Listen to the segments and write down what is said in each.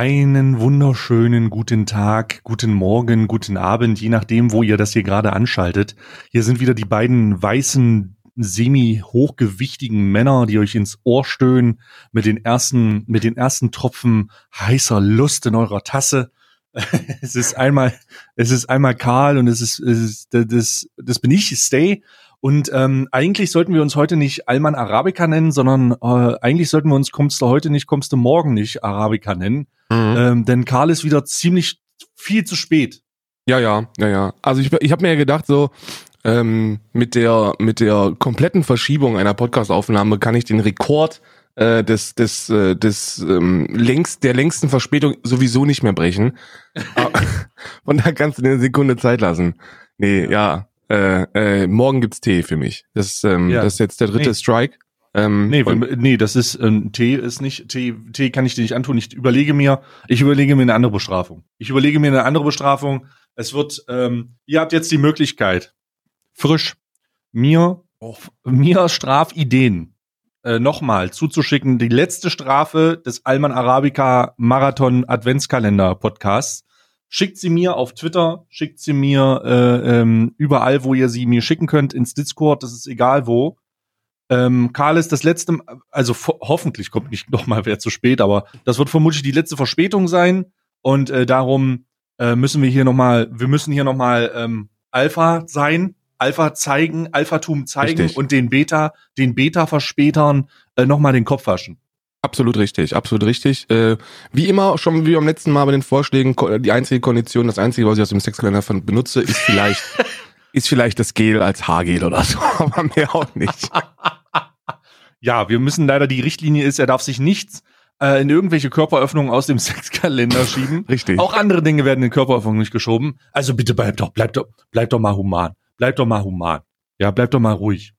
Einen wunderschönen guten Tag, guten Morgen, guten Abend, je nachdem, wo ihr das hier gerade anschaltet. Hier sind wieder die beiden weißen, semi-hochgewichtigen Männer, die euch ins Ohr stöhnen mit den ersten, mit den ersten Tropfen heißer Lust in eurer Tasse. es ist einmal, es ist einmal Karl und es ist, es ist das, das bin ich, Stay. Und ähm, eigentlich sollten wir uns heute nicht Alman Arabica nennen, sondern äh, eigentlich sollten wir uns kommst du heute nicht, kommst du morgen nicht Arabica nennen. Mhm. Ähm, denn Karl ist wieder ziemlich viel zu spät. Ja, ja, ja, ja. Also ich, ich habe mir ja gedacht, so ähm, mit der mit der kompletten Verschiebung einer Podcastaufnahme kann ich den Rekord äh, des des äh, des ähm, längst der längsten Verspätung sowieso nicht mehr brechen. Und da kannst du dir eine Sekunde Zeit lassen. Nee, ja. Äh, äh, morgen gibt's Tee für mich. Das, ähm, ja. das ist jetzt der dritte nee. Strike. Ähm, nee, nee, das ist ähm, Tee ist nicht Tee. Tee kann ich dir nicht antun. Ich überlege mir, ich überlege mir eine andere Bestrafung. Ich überlege mir eine andere Bestrafung. Es wird, ähm, ihr habt jetzt die Möglichkeit, frisch mir oh. mir Strafideen äh, nochmal zuzuschicken. Die letzte Strafe des Alman Arabica Marathon Adventskalender Podcasts Schickt sie mir auf Twitter, schickt sie mir äh, ähm, überall, wo ihr sie mir schicken könnt, ins Discord, das ist egal wo. Ähm, Karl ist das letzte, also hoffentlich kommt nicht noch mal wer zu spät, aber das wird vermutlich die letzte Verspätung sein und äh, darum äh, müssen wir hier noch mal, wir müssen hier noch mal ähm, Alpha sein, Alpha zeigen, Alphatum zeigen Richtig. und den Beta, den Beta-Verspätern äh, noch mal den Kopf waschen. Absolut richtig, absolut richtig. Äh, wie immer, schon wie beim letzten Mal bei den Vorschlägen, die einzige Kondition, das einzige, was ich aus dem Sexkalender benutze, ist vielleicht, ist vielleicht das Gel als Haargel oder so, aber mehr auch nicht. ja, wir müssen leider, die Richtlinie ist, er darf sich nichts äh, in irgendwelche Körperöffnungen aus dem Sexkalender schieben. Richtig. Auch andere Dinge werden in Körperöffnungen nicht geschoben. Also bitte bleib doch, bleib doch, bleib doch mal human. Bleib doch mal human. Ja, bleib doch mal ruhig.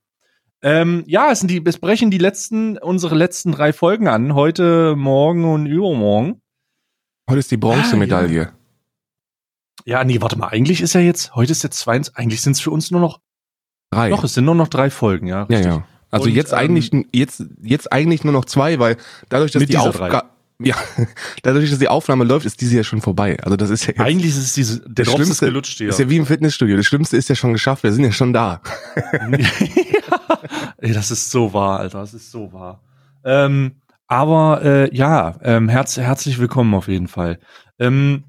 Ähm, ja, es, sind die, es brechen die letzten, unsere letzten drei Folgen an. Heute, morgen und übermorgen. Heute ist die Bronzemedaille. Ah, ja. ja, nee, warte mal. Eigentlich ist ja jetzt, heute ist jetzt zwei, eigentlich sind es für uns nur noch drei. Doch, es sind nur noch drei Folgen, ja. Richtig. Ja, ja. Also und, jetzt ähm, eigentlich, jetzt, jetzt eigentlich nur noch zwei, weil dadurch, dass die Aufgabe, ja, dadurch, dass die Aufnahme läuft, ist diese ja schon vorbei. Also das ist ja jetzt, Eigentlich ist es diese, der Drops ist gelutscht hier. Ist ja wie im Fitnessstudio. Das Schlimmste ist ja schon geschafft. Wir sind ja schon da. Ey, das ist so wahr, Alter. Das ist so wahr. Ähm, aber äh, ja, ähm, herz, herzlich willkommen auf jeden Fall. Ähm,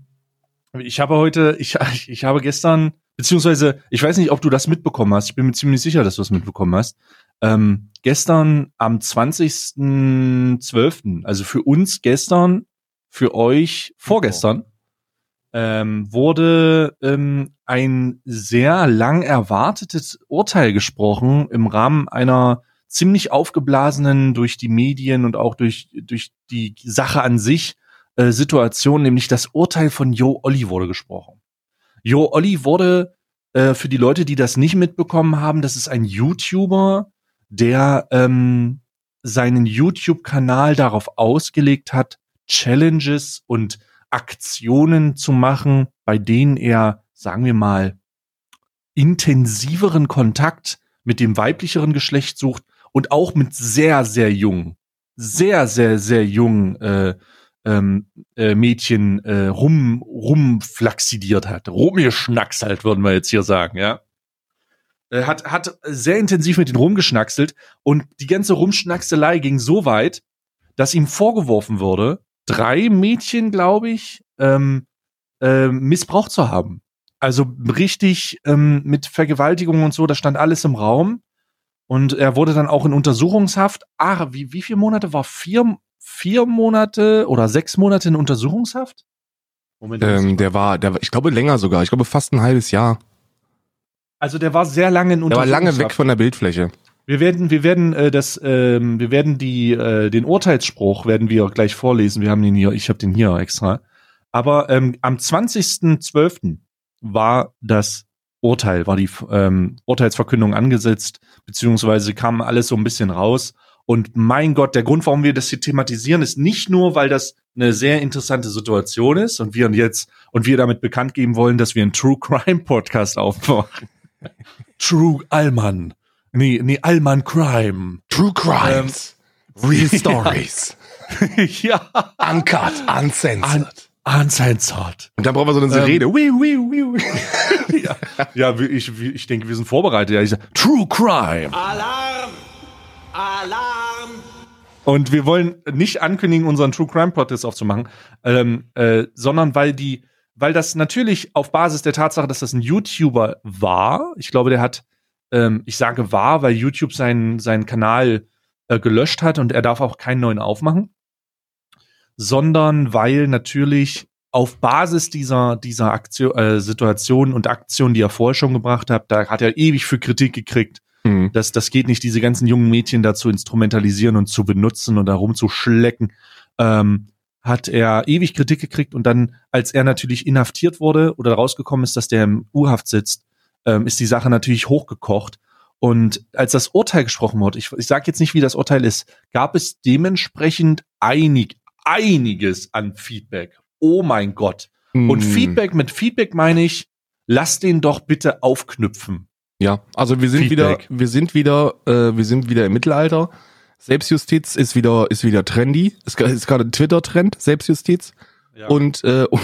ich habe heute, ich, ich habe gestern, beziehungsweise, ich weiß nicht, ob du das mitbekommen hast. Ich bin mir ziemlich sicher, dass du das mitbekommen hast. Ähm, gestern am 20.12., also für uns gestern, für euch vorgestern, ähm, wurde ähm, ein sehr lang erwartetes Urteil gesprochen im Rahmen einer ziemlich aufgeblasenen durch die Medien und auch durch, durch die Sache an sich äh, Situation, nämlich das Urteil von Jo Olli wurde gesprochen. Jo Olli wurde äh, für die Leute, die das nicht mitbekommen haben, das ist ein YouTuber, der ähm, seinen YouTube-Kanal darauf ausgelegt hat, Challenges und Aktionen zu machen, bei denen er, sagen wir mal, intensiveren Kontakt mit dem weiblicheren Geschlecht sucht und auch mit sehr, sehr jungen, sehr, sehr, sehr jungen äh, ähm, äh, Mädchen äh, rum, rumflaxidiert hat, rumgeschnackselt, würden wir jetzt hier sagen, ja. Äh, hat, hat sehr intensiv mit ihnen rumgeschnackselt und die ganze Rumschnackselei ging so weit, dass ihm vorgeworfen wurde, drei Mädchen, glaube ich, ähm, äh, missbraucht zu haben. Also richtig ähm, mit Vergewaltigung und so, das stand alles im Raum. Und er wurde dann auch in Untersuchungshaft. Ah, wie, wie viele Monate war? Vier, vier Monate oder sechs Monate in Untersuchungshaft? Moment, ähm, der war, der war, ich glaube länger sogar. Ich glaube fast ein halbes Jahr. Also der war sehr lange in Untersuchungshaft. Der war lange weg von der Bildfläche. Wir werden, wir werden äh, das, ähm, wir werden die, äh, den Urteilsspruch werden wir gleich vorlesen. Wir haben den hier, ich habe den hier extra. Aber ähm, am 20.12. war das Urteil, war die ähm, Urteilsverkündung angesetzt, beziehungsweise kam alles so ein bisschen raus. Und mein Gott, der Grund, warum wir das hier thematisieren, ist nicht nur, weil das eine sehr interessante Situation ist und wir jetzt und wir damit bekannt geben wollen, dass wir einen True Crime Podcast aufmachen. True Allmann. Nee, nee, Allman Crime. True Crimes. Real Stories. ja. Uncut, uncensored. Uncensored. Und dann brauchen wir so eine. Ähm, wiu, wiu, wiu. ja, ja ich, ich denke, wir sind vorbereitet. Ja, ich sag, True Crime. Alarm! Alarm! Und wir wollen nicht ankündigen, unseren True Crime Podcast aufzumachen, ähm, äh, sondern weil die, weil das natürlich auf Basis der Tatsache, dass das ein YouTuber war, ich glaube, der hat, ähm, ich sage war, weil YouTube seinen, seinen Kanal äh, gelöscht hat und er darf auch keinen neuen aufmachen, sondern weil natürlich auf Basis dieser, dieser Aktion, äh, Situation und Aktion, die er vorher schon gebracht hat, da hat er ewig für Kritik gekriegt. Mhm. Das, das geht nicht, diese ganzen jungen Mädchen da zu instrumentalisieren und zu benutzen und da rumzuschlecken. Ähm, hat er ewig Kritik gekriegt und dann, als er natürlich inhaftiert wurde oder rausgekommen ist, dass der im U-Haft sitzt, ähm, ist die Sache natürlich hochgekocht. Und als das Urteil gesprochen wurde, ich, ich sage jetzt nicht, wie das Urteil ist, gab es dementsprechend einig, einiges an Feedback. Oh mein Gott. Hm. Und Feedback, mit Feedback meine ich, lass den doch bitte aufknüpfen. Ja, also wir sind Feedback. wieder, wir sind wieder, äh, wir sind wieder im Mittelalter. Selbstjustiz ist wieder, ist wieder trendy. Es ist gerade ein Twitter-Trend, Selbstjustiz. Ja. Und, äh, und,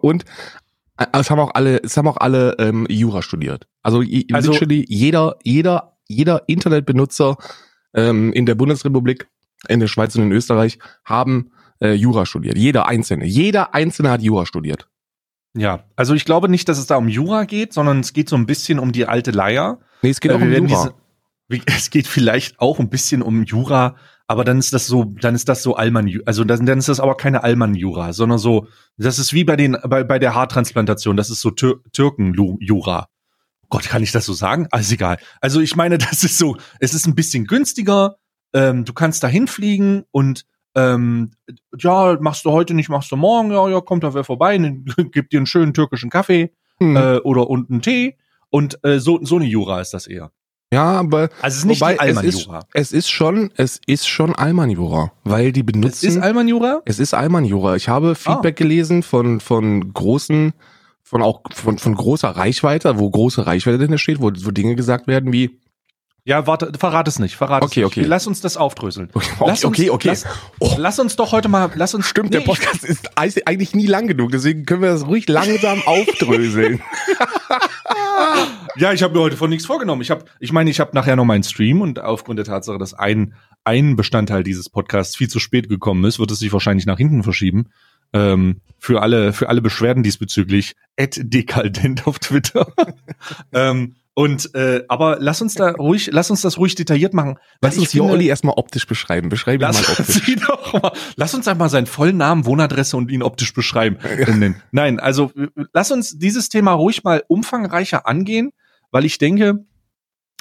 und es haben auch alle, es haben auch alle ähm, Jura studiert. Also, also literally jeder, jeder, jeder Internetbenutzer ähm, in der Bundesrepublik, in der Schweiz und in Österreich haben äh, Jura studiert. Jeder Einzelne. Jeder Einzelne hat Jura studiert. Ja, also ich glaube nicht, dass es da um Jura geht, sondern es geht so ein bisschen um die alte Leier. Nee, es geht äh, auch um Jura. Diese, es geht vielleicht auch ein bisschen um Jura, aber dann ist das so, dann ist das so Allmann, also dann, dann ist das aber keine Allmann-Jura, sondern so, das ist wie bei den, bei, bei der Haartransplantation, das ist so Tür Türken-Jura. Gott, kann ich das so sagen? Alles egal. Also ich meine, das ist so, es ist ein bisschen günstiger, ähm, du kannst da hinfliegen und ähm, ja, machst du heute nicht, machst du morgen, ja, ja, kommt da wer vorbei, ne, gibt dir einen schönen türkischen Kaffee hm. äh, oder und einen Tee und äh, so, so eine Jura ist das eher. Ja, aber also es ist nicht wobei, es ist, es ist schon, es ist schon Alman-Jura, weil die benutzen. Es ist Alman-Jura? Es ist Alman-Jura. Ich habe Feedback ah. gelesen von von großen, von auch von von großer Reichweite, wo große Reichweite drin steht, wo, wo Dinge gesagt werden wie ja, warte, verrat es nicht, verrat okay, es nicht. Okay, Lass uns das aufdröseln. Okay, lass uns, okay, okay. Lass, oh. lass, uns doch heute mal, lass uns. Stimmt, nee, der Podcast ist eigentlich nie lang genug, deswegen können wir das ruhig langsam aufdröseln. ja, ich habe mir heute von nichts vorgenommen. Ich habe, ich meine, ich habe nachher noch meinen Stream und aufgrund der Tatsache, dass ein ein Bestandteil dieses Podcasts viel zu spät gekommen ist, wird es sich wahrscheinlich nach hinten verschieben. Ähm, für alle für alle Beschwerden diesbezüglich at dekaldent auf Twitter. ähm, und äh, aber lass uns da ruhig, lass uns das ruhig detailliert machen. Lass uns hier Olli erstmal optisch beschreiben. Beschreibe ihn mal optisch. Doch mal, lass uns einmal seinen vollen Namen, Wohnadresse und ihn optisch beschreiben. Ja. Nein, also lass uns dieses Thema ruhig mal umfangreicher angehen, weil ich denke,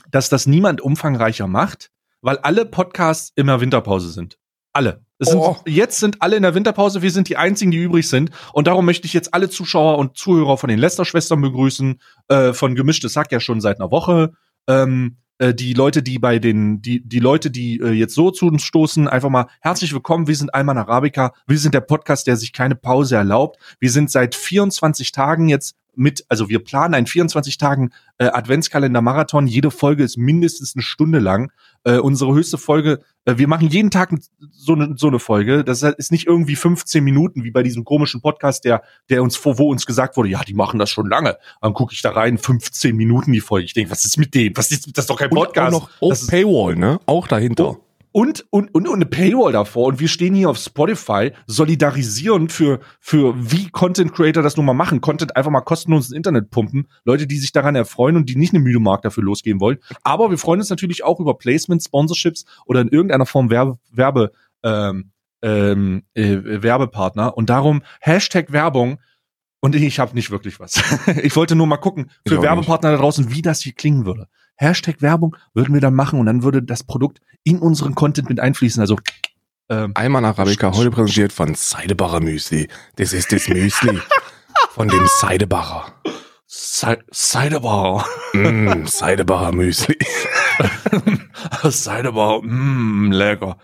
dass das niemand umfangreicher macht, weil alle Podcasts immer Winterpause sind. Alle. Sind, oh. Jetzt sind alle in der Winterpause, wir sind die einzigen, die übrig sind. Und darum möchte ich jetzt alle Zuschauer und Zuhörer von den Lester-Schwestern begrüßen, äh, von Gemischtes Hack ja schon seit einer Woche. Ähm, äh, die Leute, die bei den, die, die Leute, die äh, jetzt so zu uns stoßen, einfach mal herzlich willkommen. Wir sind Alman Arabica. Wir sind der Podcast, der sich keine Pause erlaubt. Wir sind seit 24 Tagen jetzt mit, also wir planen einen 24 Tagen äh, Adventskalender-Marathon. Jede Folge ist mindestens eine Stunde lang. Äh, unsere höchste Folge, äh, wir machen jeden Tag so eine so eine Folge. Das ist nicht irgendwie 15 Minuten wie bei diesem komischen Podcast, der der uns vor, wo uns gesagt wurde, ja, die machen das schon lange. Dann gucke ich da rein, 15 Minuten die Folge. Ich denke, was ist mit denen? Was ist das ist doch kein Podcast? Und auch noch das Paywall, ne? Auch dahinter. Oh, und, und, und, und eine Paywall davor. Und wir stehen hier auf Spotify, solidarisieren für, für wie Content Creator das nun mal machen. Content einfach mal kostenlos ins Internet pumpen. Leute, die sich daran erfreuen und die nicht eine müde Mark dafür losgehen wollen. Aber wir freuen uns natürlich auch über Placements, Sponsorships oder in irgendeiner Form Werbe, Werbe, ähm, ähm, äh, Werbepartner. Und darum Hashtag Werbung. Und ich habe nicht wirklich was. ich wollte nur mal gucken für Werbepartner nicht. da draußen, wie das hier klingen würde. Hashtag Werbung würden wir dann machen und dann würde das Produkt in unseren Content mit einfließen. Also ähm, Alman Arabica, heute präsentiert von Seidebacher Müsli. Das ist das Müsli von dem Seidebacher. Seidebacher. Mm, Seidebacher Müsli. Seidebacher, mm, lecker.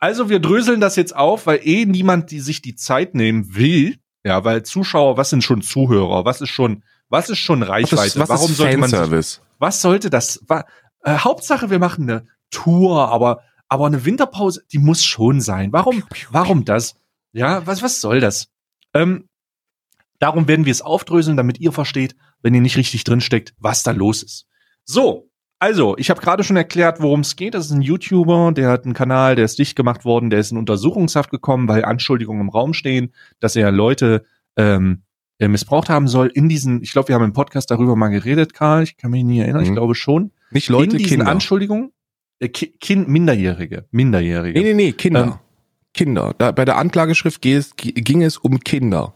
Also wir dröseln das jetzt auf, weil eh niemand die sich die Zeit nehmen will. Ja, weil Zuschauer, was sind schon Zuhörer? Was ist schon, was ist schon Reichweite? Was ist, was Warum ist sollte man sich, was sollte das? War, äh, Hauptsache, wir machen eine Tour, aber aber eine Winterpause, die muss schon sein. Warum, warum das? Ja, was, was soll das? Ähm, darum werden wir es aufdröseln, damit ihr versteht, wenn ihr nicht richtig drinsteckt, was da los ist. So, also, ich habe gerade schon erklärt, worum es geht. Das ist ein YouTuber, der hat einen Kanal, der ist dicht gemacht worden, der ist in Untersuchungshaft gekommen, weil Anschuldigungen im Raum stehen, dass er Leute ähm, äh, missbraucht haben soll. In diesen, ich glaube, wir haben im Podcast darüber mal geredet, Karl, ich kann mich nie erinnern, mhm. ich glaube schon. Nicht Leute, in diesen Kinder. Anschuldigungen, äh, ki kind, Minderjährige, Minderjährige. Nee, nee, nee, Kinder. Ähm, Kinder. Da, bei der Anklageschrift ging es, ging es um Kinder.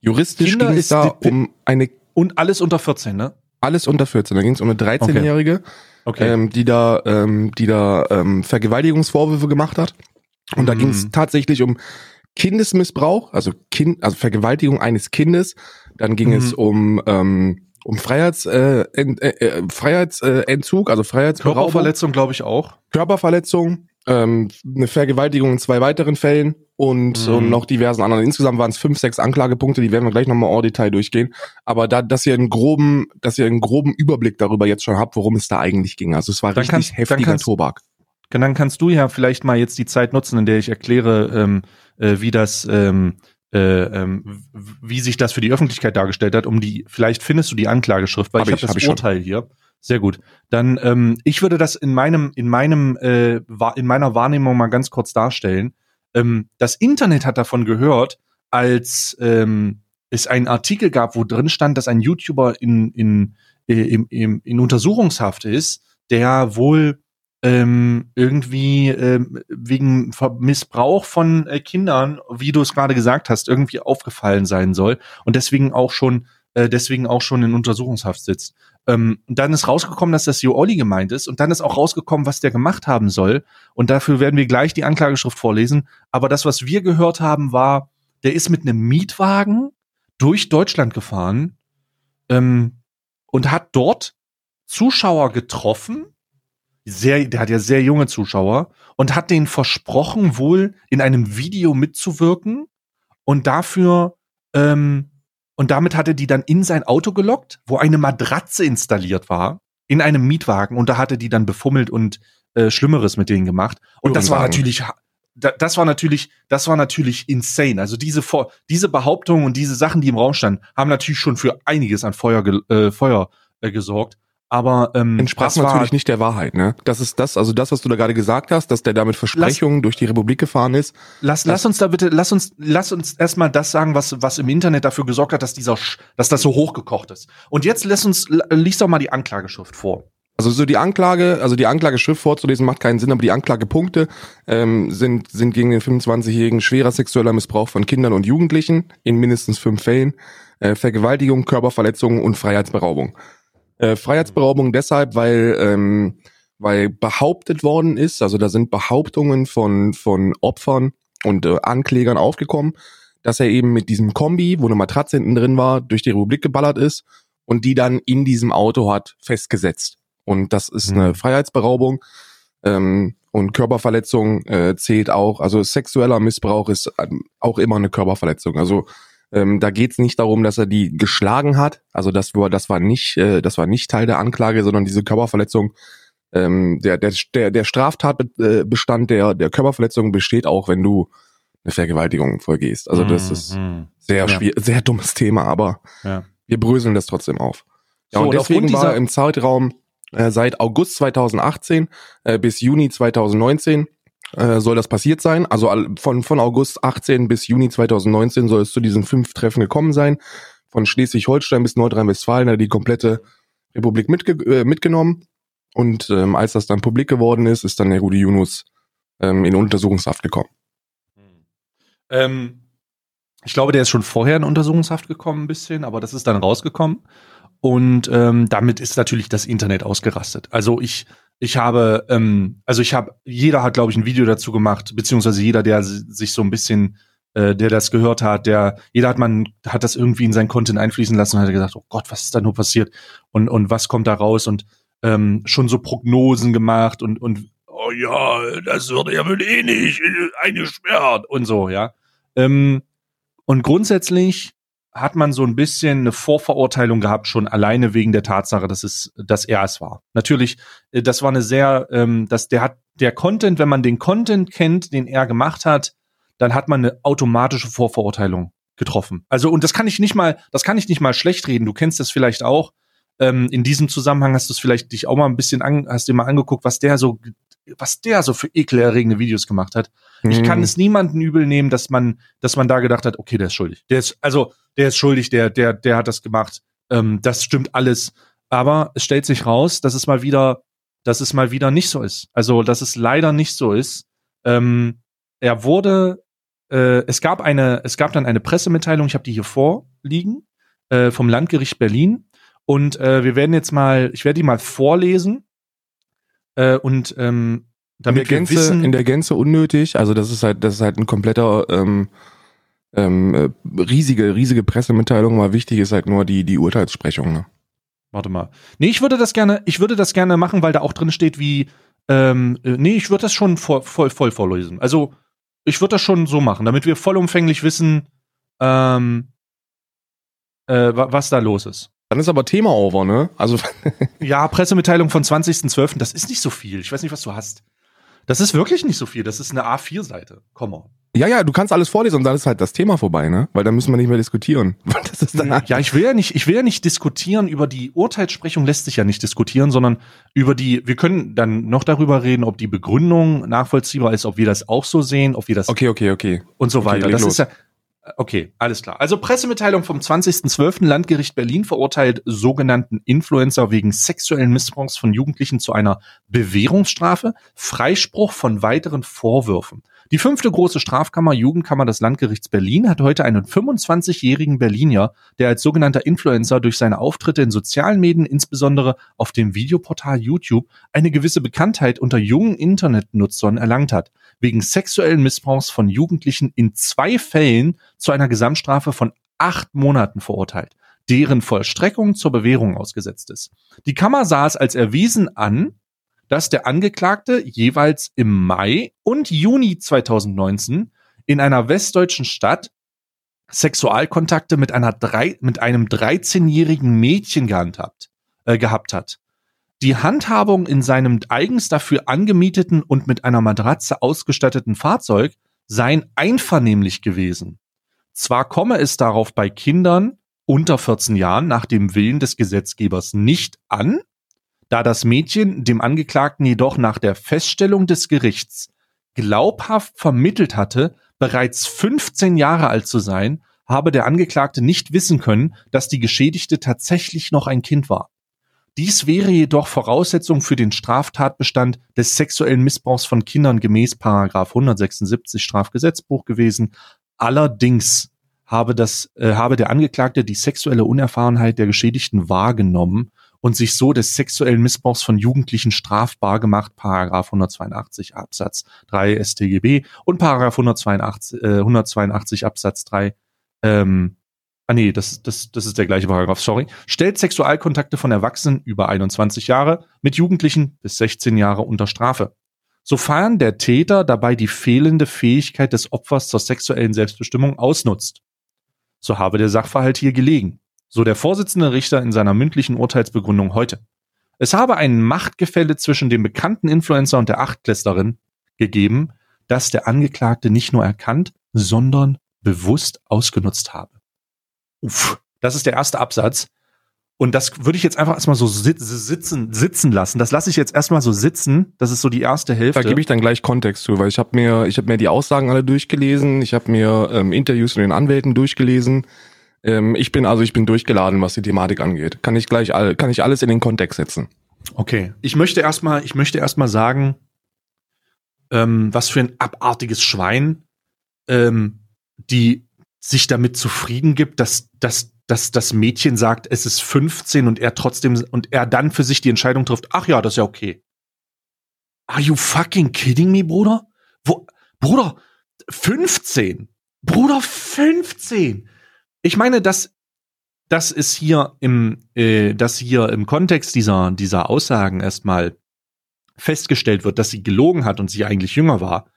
Juristisch Kinder ging es da um eine, Und alles unter 14, ne? alles unter 14. Da ging es um eine 13-Jährige, Okay. ähm, die da, ähm, die da ähm, Vergewaltigungsvorwürfe gemacht hat. Und da Mhm. ging es tatsächlich um Kindesmissbrauch, also Kind, also Vergewaltigung eines Kindes. Dann ging Mhm. es um ähm, um Freiheits, äh, äh, äh, Freiheitsentzug, also Freiheitsberaubung. Körperverletzung, glaube ich, auch. Körperverletzung, ähm, eine Vergewaltigung in zwei weiteren Fällen und, Mhm. und noch diversen anderen. Insgesamt waren es fünf, sechs Anklagepunkte, die werden wir gleich nochmal en Detail durchgehen. Aber da, dass ihr einen groben, dass ihr einen groben Überblick darüber jetzt schon habt, worum es da eigentlich ging. Also es war Dann richtig kannst- dann heftiger kannst- Tobak. Dann kannst du ja vielleicht mal jetzt die Zeit nutzen, in der ich erkläre, ähm, äh, wie das, ähm, äh, ähm, wie sich das für die Öffentlichkeit dargestellt hat, um die, vielleicht findest du die Anklageschrift, weil Hab ich habe das hab ich schon. Urteil hier. Sehr gut. Dann, ähm, ich würde das in meinem, in meinem, äh, in meiner Wahrnehmung mal ganz kurz darstellen. Ähm, das Internet hat davon gehört, als ähm, es einen Artikel gab, wo drin stand, dass ein YouTuber in, in, äh, im, im, in Untersuchungshaft ist, der wohl ähm, irgendwie ähm, wegen Missbrauch von äh, Kindern, wie du es gerade gesagt hast, irgendwie aufgefallen sein soll und deswegen auch schon äh, deswegen auch schon in Untersuchungshaft sitzt. Ähm, dann ist rausgekommen, dass das Jo Olli gemeint ist und dann ist auch rausgekommen, was der gemacht haben soll und dafür werden wir gleich die Anklageschrift vorlesen. Aber das, was wir gehört haben, war, der ist mit einem Mietwagen durch Deutschland gefahren ähm, und hat dort Zuschauer getroffen sehr, der hat ja sehr junge Zuschauer und hat denen versprochen, wohl in einem Video mitzuwirken und dafür ähm, und damit hat er die dann in sein Auto gelockt, wo eine Matratze installiert war, in einem Mietwagen und da hat er die dann befummelt und äh, Schlimmeres mit denen gemacht. Und das war natürlich, das war natürlich, das war natürlich insane. Also diese Vor diese Behauptungen und diese Sachen, die im Raum standen, haben natürlich schon für einiges an Feuer, ge äh, Feuer äh, gesorgt. Aber ähm, Entsprach natürlich nicht der Wahrheit, ne? Das ist das, also das, was du da gerade gesagt hast, dass der da mit Versprechungen durch die Republik gefahren ist. Lass, lass uns da bitte, lass uns, lass uns erstmal das sagen, was, was im Internet dafür gesorgt hat, dass dieser, Sch- dass das so hochgekocht ist. Und jetzt lass uns, lies doch mal die Anklageschrift vor. Also so die Anklage, also die Anklageschrift vorzulesen macht keinen Sinn, aber die Anklagepunkte ähm, sind sind gegen den 25-jährigen schwerer sexueller Missbrauch von Kindern und Jugendlichen in mindestens fünf Fällen, äh, Vergewaltigung, Körperverletzung und Freiheitsberaubung. Äh, Freiheitsberaubung deshalb, weil ähm, weil behauptet worden ist, also da sind Behauptungen von von Opfern und äh, Anklägern aufgekommen, dass er eben mit diesem Kombi, wo eine Matratze hinten drin war, durch die Republik geballert ist und die dann in diesem Auto hat festgesetzt. Und das ist Mhm. eine Freiheitsberaubung. Ähm, und Körperverletzung äh, zählt auch, also sexueller Missbrauch ist ähm, auch immer eine Körperverletzung. Also ähm, da geht es nicht darum, dass er die geschlagen hat. Also das war, das war nicht, äh, das war nicht Teil der Anklage, sondern diese Körperverletzung, ähm, der, der, der, der Straftatbestand der, der Körperverletzung besteht auch, wenn du eine Vergewaltigung vollgehst. Also das ist Mhm. sehr Ja. schwierig, sehr dummes Thema, aber Ja. wir bröseln das trotzdem auf. Ja, So, und deswegen war dieser- im Zeitraum äh, seit August 2018 äh, bis Juni 2019 äh, soll das passiert sein. Also von, von August 18 bis Juni 2019 soll es zu diesen fünf Treffen gekommen sein. Von Schleswig-Holstein bis Nordrhein-Westfalen hat die komplette Republik mitge äh, mitgenommen. Und ähm, als das dann publik geworden ist, ist dann der Rudi Yunus ähm, in Untersuchungshaft gekommen. Ähm, ich glaube, der ist schon vorher in Untersuchungshaft gekommen, ein bisschen, aber das ist dann rausgekommen. Und ähm, damit ist natürlich das Internet ausgerastet. Also ich, ich habe, ähm, also ich habe, jeder hat, glaube ich, ein Video dazu gemacht, beziehungsweise jeder, der si- sich so ein bisschen, äh, der das gehört hat, der, jeder hat man, hat das irgendwie in sein Content einfließen lassen und hat gesagt, oh Gott, was ist da nur passiert? Und, und was kommt da raus? Und ähm, schon so Prognosen gemacht und, und oh ja, das würde ja wohl eh nicht äh, eingesperrt und so, ja. Ähm, und grundsätzlich hat man so ein bisschen eine Vorverurteilung gehabt, schon alleine wegen der Tatsache, dass es, dass er es war. Natürlich, äh, das war eine sehr, ähm, dass der hat der Content, wenn man den Content kennt, den er gemacht hat, dann hat man eine automatische Vorverurteilung getroffen. Also, und das kann ich nicht mal, das kann ich nicht mal schlecht reden. Du kennst das vielleicht auch. Ähm, in diesem Zusammenhang hast du es vielleicht dich auch mal ein bisschen an, hast dir mal angeguckt, was der so, was der so für ekelerregende Videos gemacht hat. Mhm. Ich kann es niemanden übel nehmen, dass man, dass man da gedacht hat, okay, der ist schuldig. Der ist, also, der ist schuldig, der, der, der hat das gemacht. Ähm, das stimmt alles. Aber es stellt sich raus, dass es mal wieder, dass es mal wieder nicht so ist. Also, dass es leider nicht so ist. Ähm, er wurde äh, es gab eine, es gab dann eine Pressemitteilung, ich habe die hier vorliegen, äh, vom Landgericht Berlin. Und äh, wir werden jetzt mal, ich werde die mal vorlesen. Äh, und ähm, damit in der Gänze, wissen, in der Gänze unnötig. Also das ist halt, das ist halt ein kompletter ähm, ähm, äh, riesige, riesige Pressemitteilung. Mal wichtig ist halt nur die die Urteilssprechung. Ne? Warte mal. Nee, ich würde das gerne, ich würde das gerne machen, weil da auch drin steht, wie, ähm, äh, nee, ich würde das schon voll, voll, voll vorlesen. Also ich würde das schon so machen, damit wir vollumfänglich wissen, ähm, äh, was da los ist. Dann ist aber Thema over, ne? Also ja, Pressemitteilung von 20.12., das ist nicht so viel. Ich weiß nicht, was du hast. Das ist wirklich nicht so viel. Das ist eine A4-Seite. Komm on. Ja, ja, du kannst alles vorlesen und dann ist halt das Thema vorbei, ne? Weil dann müssen wir nicht mehr diskutieren. Ja, ich will ja nicht, ich will ja nicht diskutieren über die Urteilssprechung lässt sich ja nicht diskutieren, sondern über die, wir können dann noch darüber reden, ob die Begründung nachvollziehbar ist, ob wir das auch so sehen, ob wir das Okay, okay, okay. und so weiter. Okay, das los. ist ja Okay, alles klar. Also Pressemitteilung vom 20.12. Landgericht Berlin verurteilt sogenannten Influencer wegen sexuellen Missbrauchs von Jugendlichen zu einer Bewährungsstrafe, Freispruch von weiteren Vorwürfen. Die fünfte große Strafkammer Jugendkammer des Landgerichts Berlin hat heute einen 25-jährigen Berliner, der als sogenannter Influencer durch seine Auftritte in sozialen Medien, insbesondere auf dem Videoportal YouTube, eine gewisse Bekanntheit unter jungen Internetnutzern erlangt hat, wegen sexuellen Missbrauchs von Jugendlichen in zwei Fällen zu einer Gesamtstrafe von acht Monaten verurteilt, deren Vollstreckung zur Bewährung ausgesetzt ist. Die Kammer sah es als erwiesen an, dass der Angeklagte jeweils im Mai und Juni 2019 in einer westdeutschen Stadt Sexualkontakte mit einer drei, mit einem 13-jährigen Mädchen gehandhabt, äh, gehabt hat. Die Handhabung in seinem eigens dafür angemieteten und mit einer Matratze ausgestatteten Fahrzeug seien einvernehmlich gewesen. Zwar komme es darauf bei Kindern unter 14 Jahren nach dem Willen des Gesetzgebers nicht an, da das Mädchen dem Angeklagten jedoch nach der Feststellung des Gerichts glaubhaft vermittelt hatte, bereits 15 Jahre alt zu sein, habe der Angeklagte nicht wissen können, dass die Geschädigte tatsächlich noch ein Kind war. Dies wäre jedoch Voraussetzung für den Straftatbestand des sexuellen Missbrauchs von Kindern gemäß Paragraph 176 Strafgesetzbuch gewesen. Allerdings habe das äh, habe der Angeklagte die sexuelle Unerfahrenheit der Geschädigten wahrgenommen und sich so des sexuellen Missbrauchs von Jugendlichen strafbar gemacht, Paragraph 182 Absatz 3 StGB und Paragraph 182, äh, 182 Absatz 3 ähm, Ah nee, das, das, das ist der gleiche Paragraph, sorry. Stellt Sexualkontakte von Erwachsenen über 21 Jahre mit Jugendlichen bis 16 Jahre unter Strafe. Sofern der Täter dabei die fehlende Fähigkeit des Opfers zur sexuellen Selbstbestimmung ausnutzt. So habe der Sachverhalt hier gelegen so der Vorsitzende Richter in seiner mündlichen Urteilsbegründung heute. Es habe ein Machtgefälle zwischen dem bekannten Influencer und der Achtklässlerin gegeben, das der Angeklagte nicht nur erkannt, sondern bewusst ausgenutzt habe. Uff, das ist der erste Absatz. Und das würde ich jetzt einfach erstmal so sitzen, sitzen lassen. Das lasse ich jetzt erstmal so sitzen. Das ist so die erste Hälfte. Da gebe ich dann gleich Kontext zu, weil ich habe mir, ich habe mir die Aussagen alle durchgelesen, ich habe mir ähm, Interviews mit den Anwälten durchgelesen. Ähm, ich bin also, ich bin durchgeladen, was die Thematik angeht. Kann ich gleich all, kann ich alles in den Kontext setzen. Okay. Ich möchte erstmal, ich möchte erstmal sagen, ähm, was für ein abartiges Schwein, ähm, die sich damit zufrieden gibt, dass, dass, dass das Mädchen sagt, es ist 15 und er trotzdem, und er dann für sich die Entscheidung trifft, ach ja, das ist ja okay. Are you fucking kidding me, Bruder? Wo, Bruder, 15? Bruder, 15? Ich meine, dass das ist hier im, äh, dass hier im Kontext dieser, dieser Aussagen erstmal festgestellt wird, dass sie gelogen hat und sie eigentlich jünger war,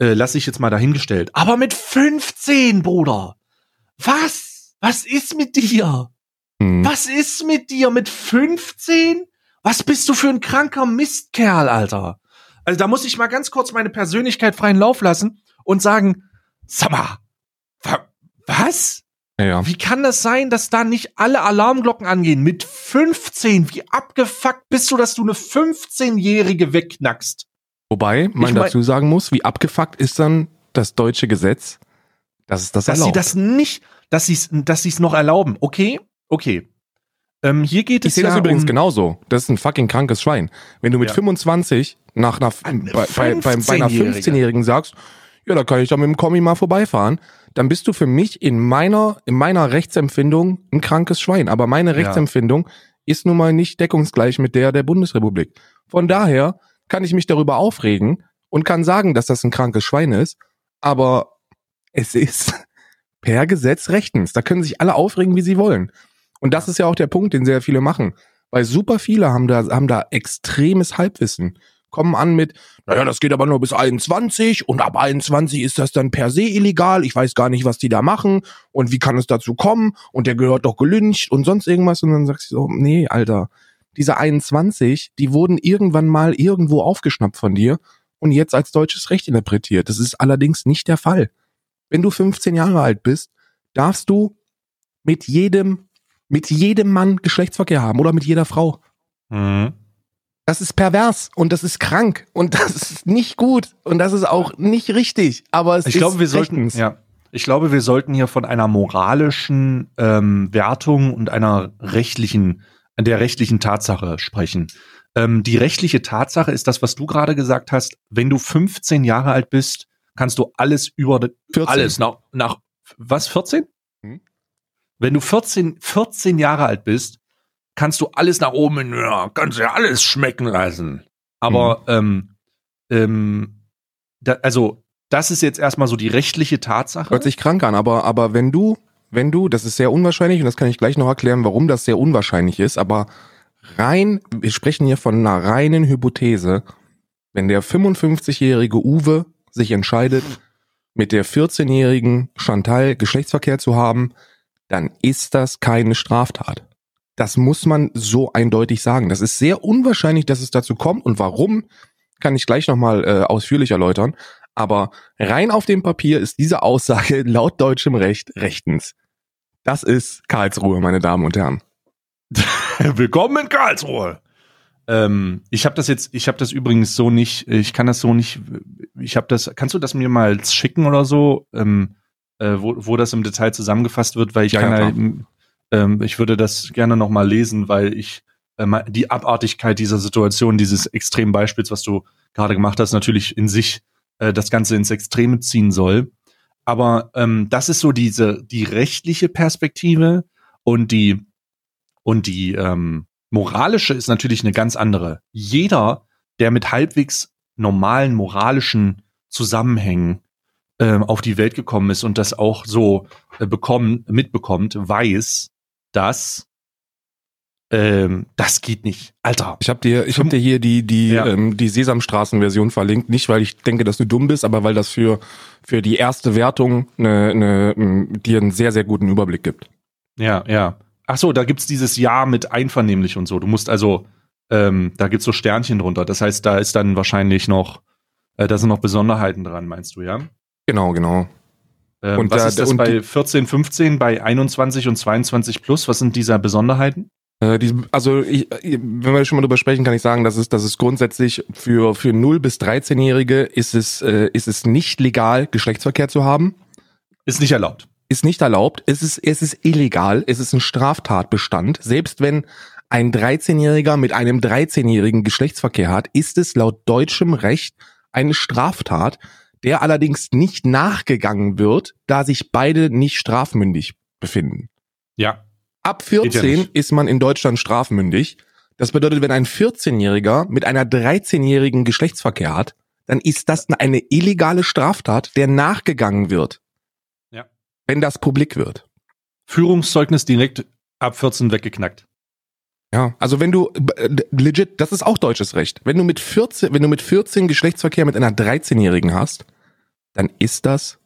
äh, lasse ich jetzt mal dahingestellt. Aber mit 15, Bruder! Was? Was ist mit dir? Hm. Was ist mit dir mit 15? Was bist du für ein kranker Mistkerl, Alter? Also da muss ich mal ganz kurz meine Persönlichkeit freien Lauf lassen und sagen, sag mal, wa was? Ja. Wie kann das sein, dass da nicht alle Alarmglocken angehen? Mit 15, wie abgefuckt bist du, dass du eine 15-Jährige wegknackst? Wobei man Ich mein- dazu sagen muss, wie abgefuckt ist dann das deutsche Gesetz, dass es das Dass sie erlaubt. das nicht, dass sie es dass sie's noch erlauben. Okay, okay. Ähm, hier geht ich es sehe ja das übrigens um, genauso. Das ist ein fucking krankes Schwein. Wenn du mit Ja. 25 nach einer, Eine bei, bei, bei, bei einer 15-Jährige. 15-Jährigen sagst, ja, da kann ich doch mit dem Kommi mal vorbeifahren, dann bist du für mich in meiner, in meiner Rechtsempfindung ein krankes Schwein. Aber meine Ja. Rechtsempfindung ist nun mal nicht deckungsgleich mit der der Bundesrepublik. Von daher kann ich mich darüber aufregen und kann sagen, dass das ein krankes Schwein ist, aber es ist per Gesetz rechtens. Da können sich alle aufregen, wie sie wollen. Und das ist ja auch der Punkt, den sehr viele machen. Weil super viele haben da, haben da extremes Halbwissen. Kommen an mit, naja, das geht aber nur bis 21 und ab 21 ist das dann per se illegal. Ich weiß gar nicht, was die da machen und wie kann es dazu kommen und der gehört doch gelyncht und sonst irgendwas. Und dann sagst du so, nee, Alter, diese 21, die wurden irgendwann mal irgendwo aufgeschnappt von dir und jetzt als deutsches Recht interpretiert. Das ist allerdings nicht der Fall. Wenn du 15 Jahre alt bist, darfst du mit jedem, mit jedem Mann Geschlechtsverkehr haben oder mit jeder Frau. Mhm. Das ist pervers und das ist krank und das ist nicht gut und das ist auch nicht richtig. Aber es Ich ist glaube, wir sollten, rechtens. ja, ich glaube, wir sollten hier von einer moralischen ähm, Wertung und einer rechtlichen, der rechtlichen Tatsache sprechen. Ähm, die rechtliche Tatsache ist das, was du gerade gesagt hast. Wenn du 15 Jahre alt bist, kannst du alles über 14. alles nach, nach was 14? Hm. Wenn du 14, 14 Jahre alt bist, kannst du alles nach oben, ja, kannst ja alles schmecken lassen. Aber ähm, ähm, da, also das ist jetzt erstmal so die rechtliche Tatsache. Hört sich krank an, aber, aber wenn du, wenn du, das ist sehr unwahrscheinlich und das kann ich gleich noch erklären, warum das sehr unwahrscheinlich ist, aber rein, wir sprechen hier von einer reinen Hypothese, wenn der 55-jährige Uwe sich entscheidet, mit der 14-jährigen Chantal Geschlechtsverkehr zu haben, dann ist das keine Straftat. Das muss man so eindeutig sagen. Das ist sehr unwahrscheinlich, dass es dazu kommt und warum, kann ich gleich nochmal äh, ausführlich erläutern. Aber rein auf dem Papier ist diese Aussage laut deutschem Recht rechtens. Das ist Karlsruhe, meine Damen und Herren. Willkommen in Karlsruhe. Ähm, ich habe das jetzt, ich habe das übrigens so nicht, ich kann das so nicht, ich habe das, kannst du das mir mal schicken oder so, ähm, äh, wo, wo das im Detail zusammengefasst wird, weil ich Ja, kann ja, ähm, ich würde das gerne noch mal lesen, weil ich äh, die Abartigkeit dieser Situation, dieses extremen Beispiels, was du gerade gemacht hast, natürlich in sich äh, das Ganze ins Extreme ziehen soll. Aber ähm, das ist so diese die rechtliche Perspektive und die und die ähm, moralische ist natürlich eine ganz andere. Jeder, der mit halbwegs normalen moralischen Zusammenhängen ähm, auf die Welt gekommen ist und das auch so äh, bekommen, mitbekommt, weiß, dass ähm, das geht nicht. Alter, Ich habe dir, ich hab dir hier die die Ja. ähm, die Sesamstraßen-Version verlinkt, nicht weil ich denke, dass du dumm bist, aber weil das für für die erste Wertung eine, eine, m, dir einen sehr sehr guten Überblick gibt. Ja, ja. Ach so, da gibt's dieses Ja mit einvernehmlich und so. Du musst also, ähm, da gibt's so Sternchen drunter. Das heißt, da ist dann wahrscheinlich noch, äh, da sind noch Besonderheiten dran, meinst du, ja? Genau, genau. Ähm, Und was da- ist das bei die- 14, 15, bei 21 und 22 plus? Was sind diese Besonderheiten? Äh, also ich, äh, wenn wir schon mal drüber sprechen, kann ich sagen, dass es, dass es grundsätzlich für für 0 bis 13-Jährige ist es äh, ist es nicht legal Geschlechtsverkehr zu haben. Ist nicht erlaubt. ist nicht erlaubt, es ist, es ist illegal, es ist ein Straftatbestand. Selbst wenn ein 13-Jähriger mit einem 13-Jährigen Geschlechtsverkehr hat, ist es laut deutschem Recht eine Straftat, der allerdings nicht nachgegangen wird, da sich beide nicht strafmündig befinden. Ja. Ab Geht ja 14 nicht. ist man in Deutschland strafmündig. Das bedeutet, wenn ein 14-Jähriger mit einer 13-Jährigen Geschlechtsverkehr hat, dann ist das eine illegale Straftat, der nachgegangen wird. Ja. Wenn das publik wird. Führungszeugnis direkt ab 14 weggeknackt. Ja, also wenn du äh, legit, das ist auch deutsches Recht. Wenn du mit 14, wenn du mit 14 Geschlechtsverkehr mit einer 13-Jährigen hast, dann ist das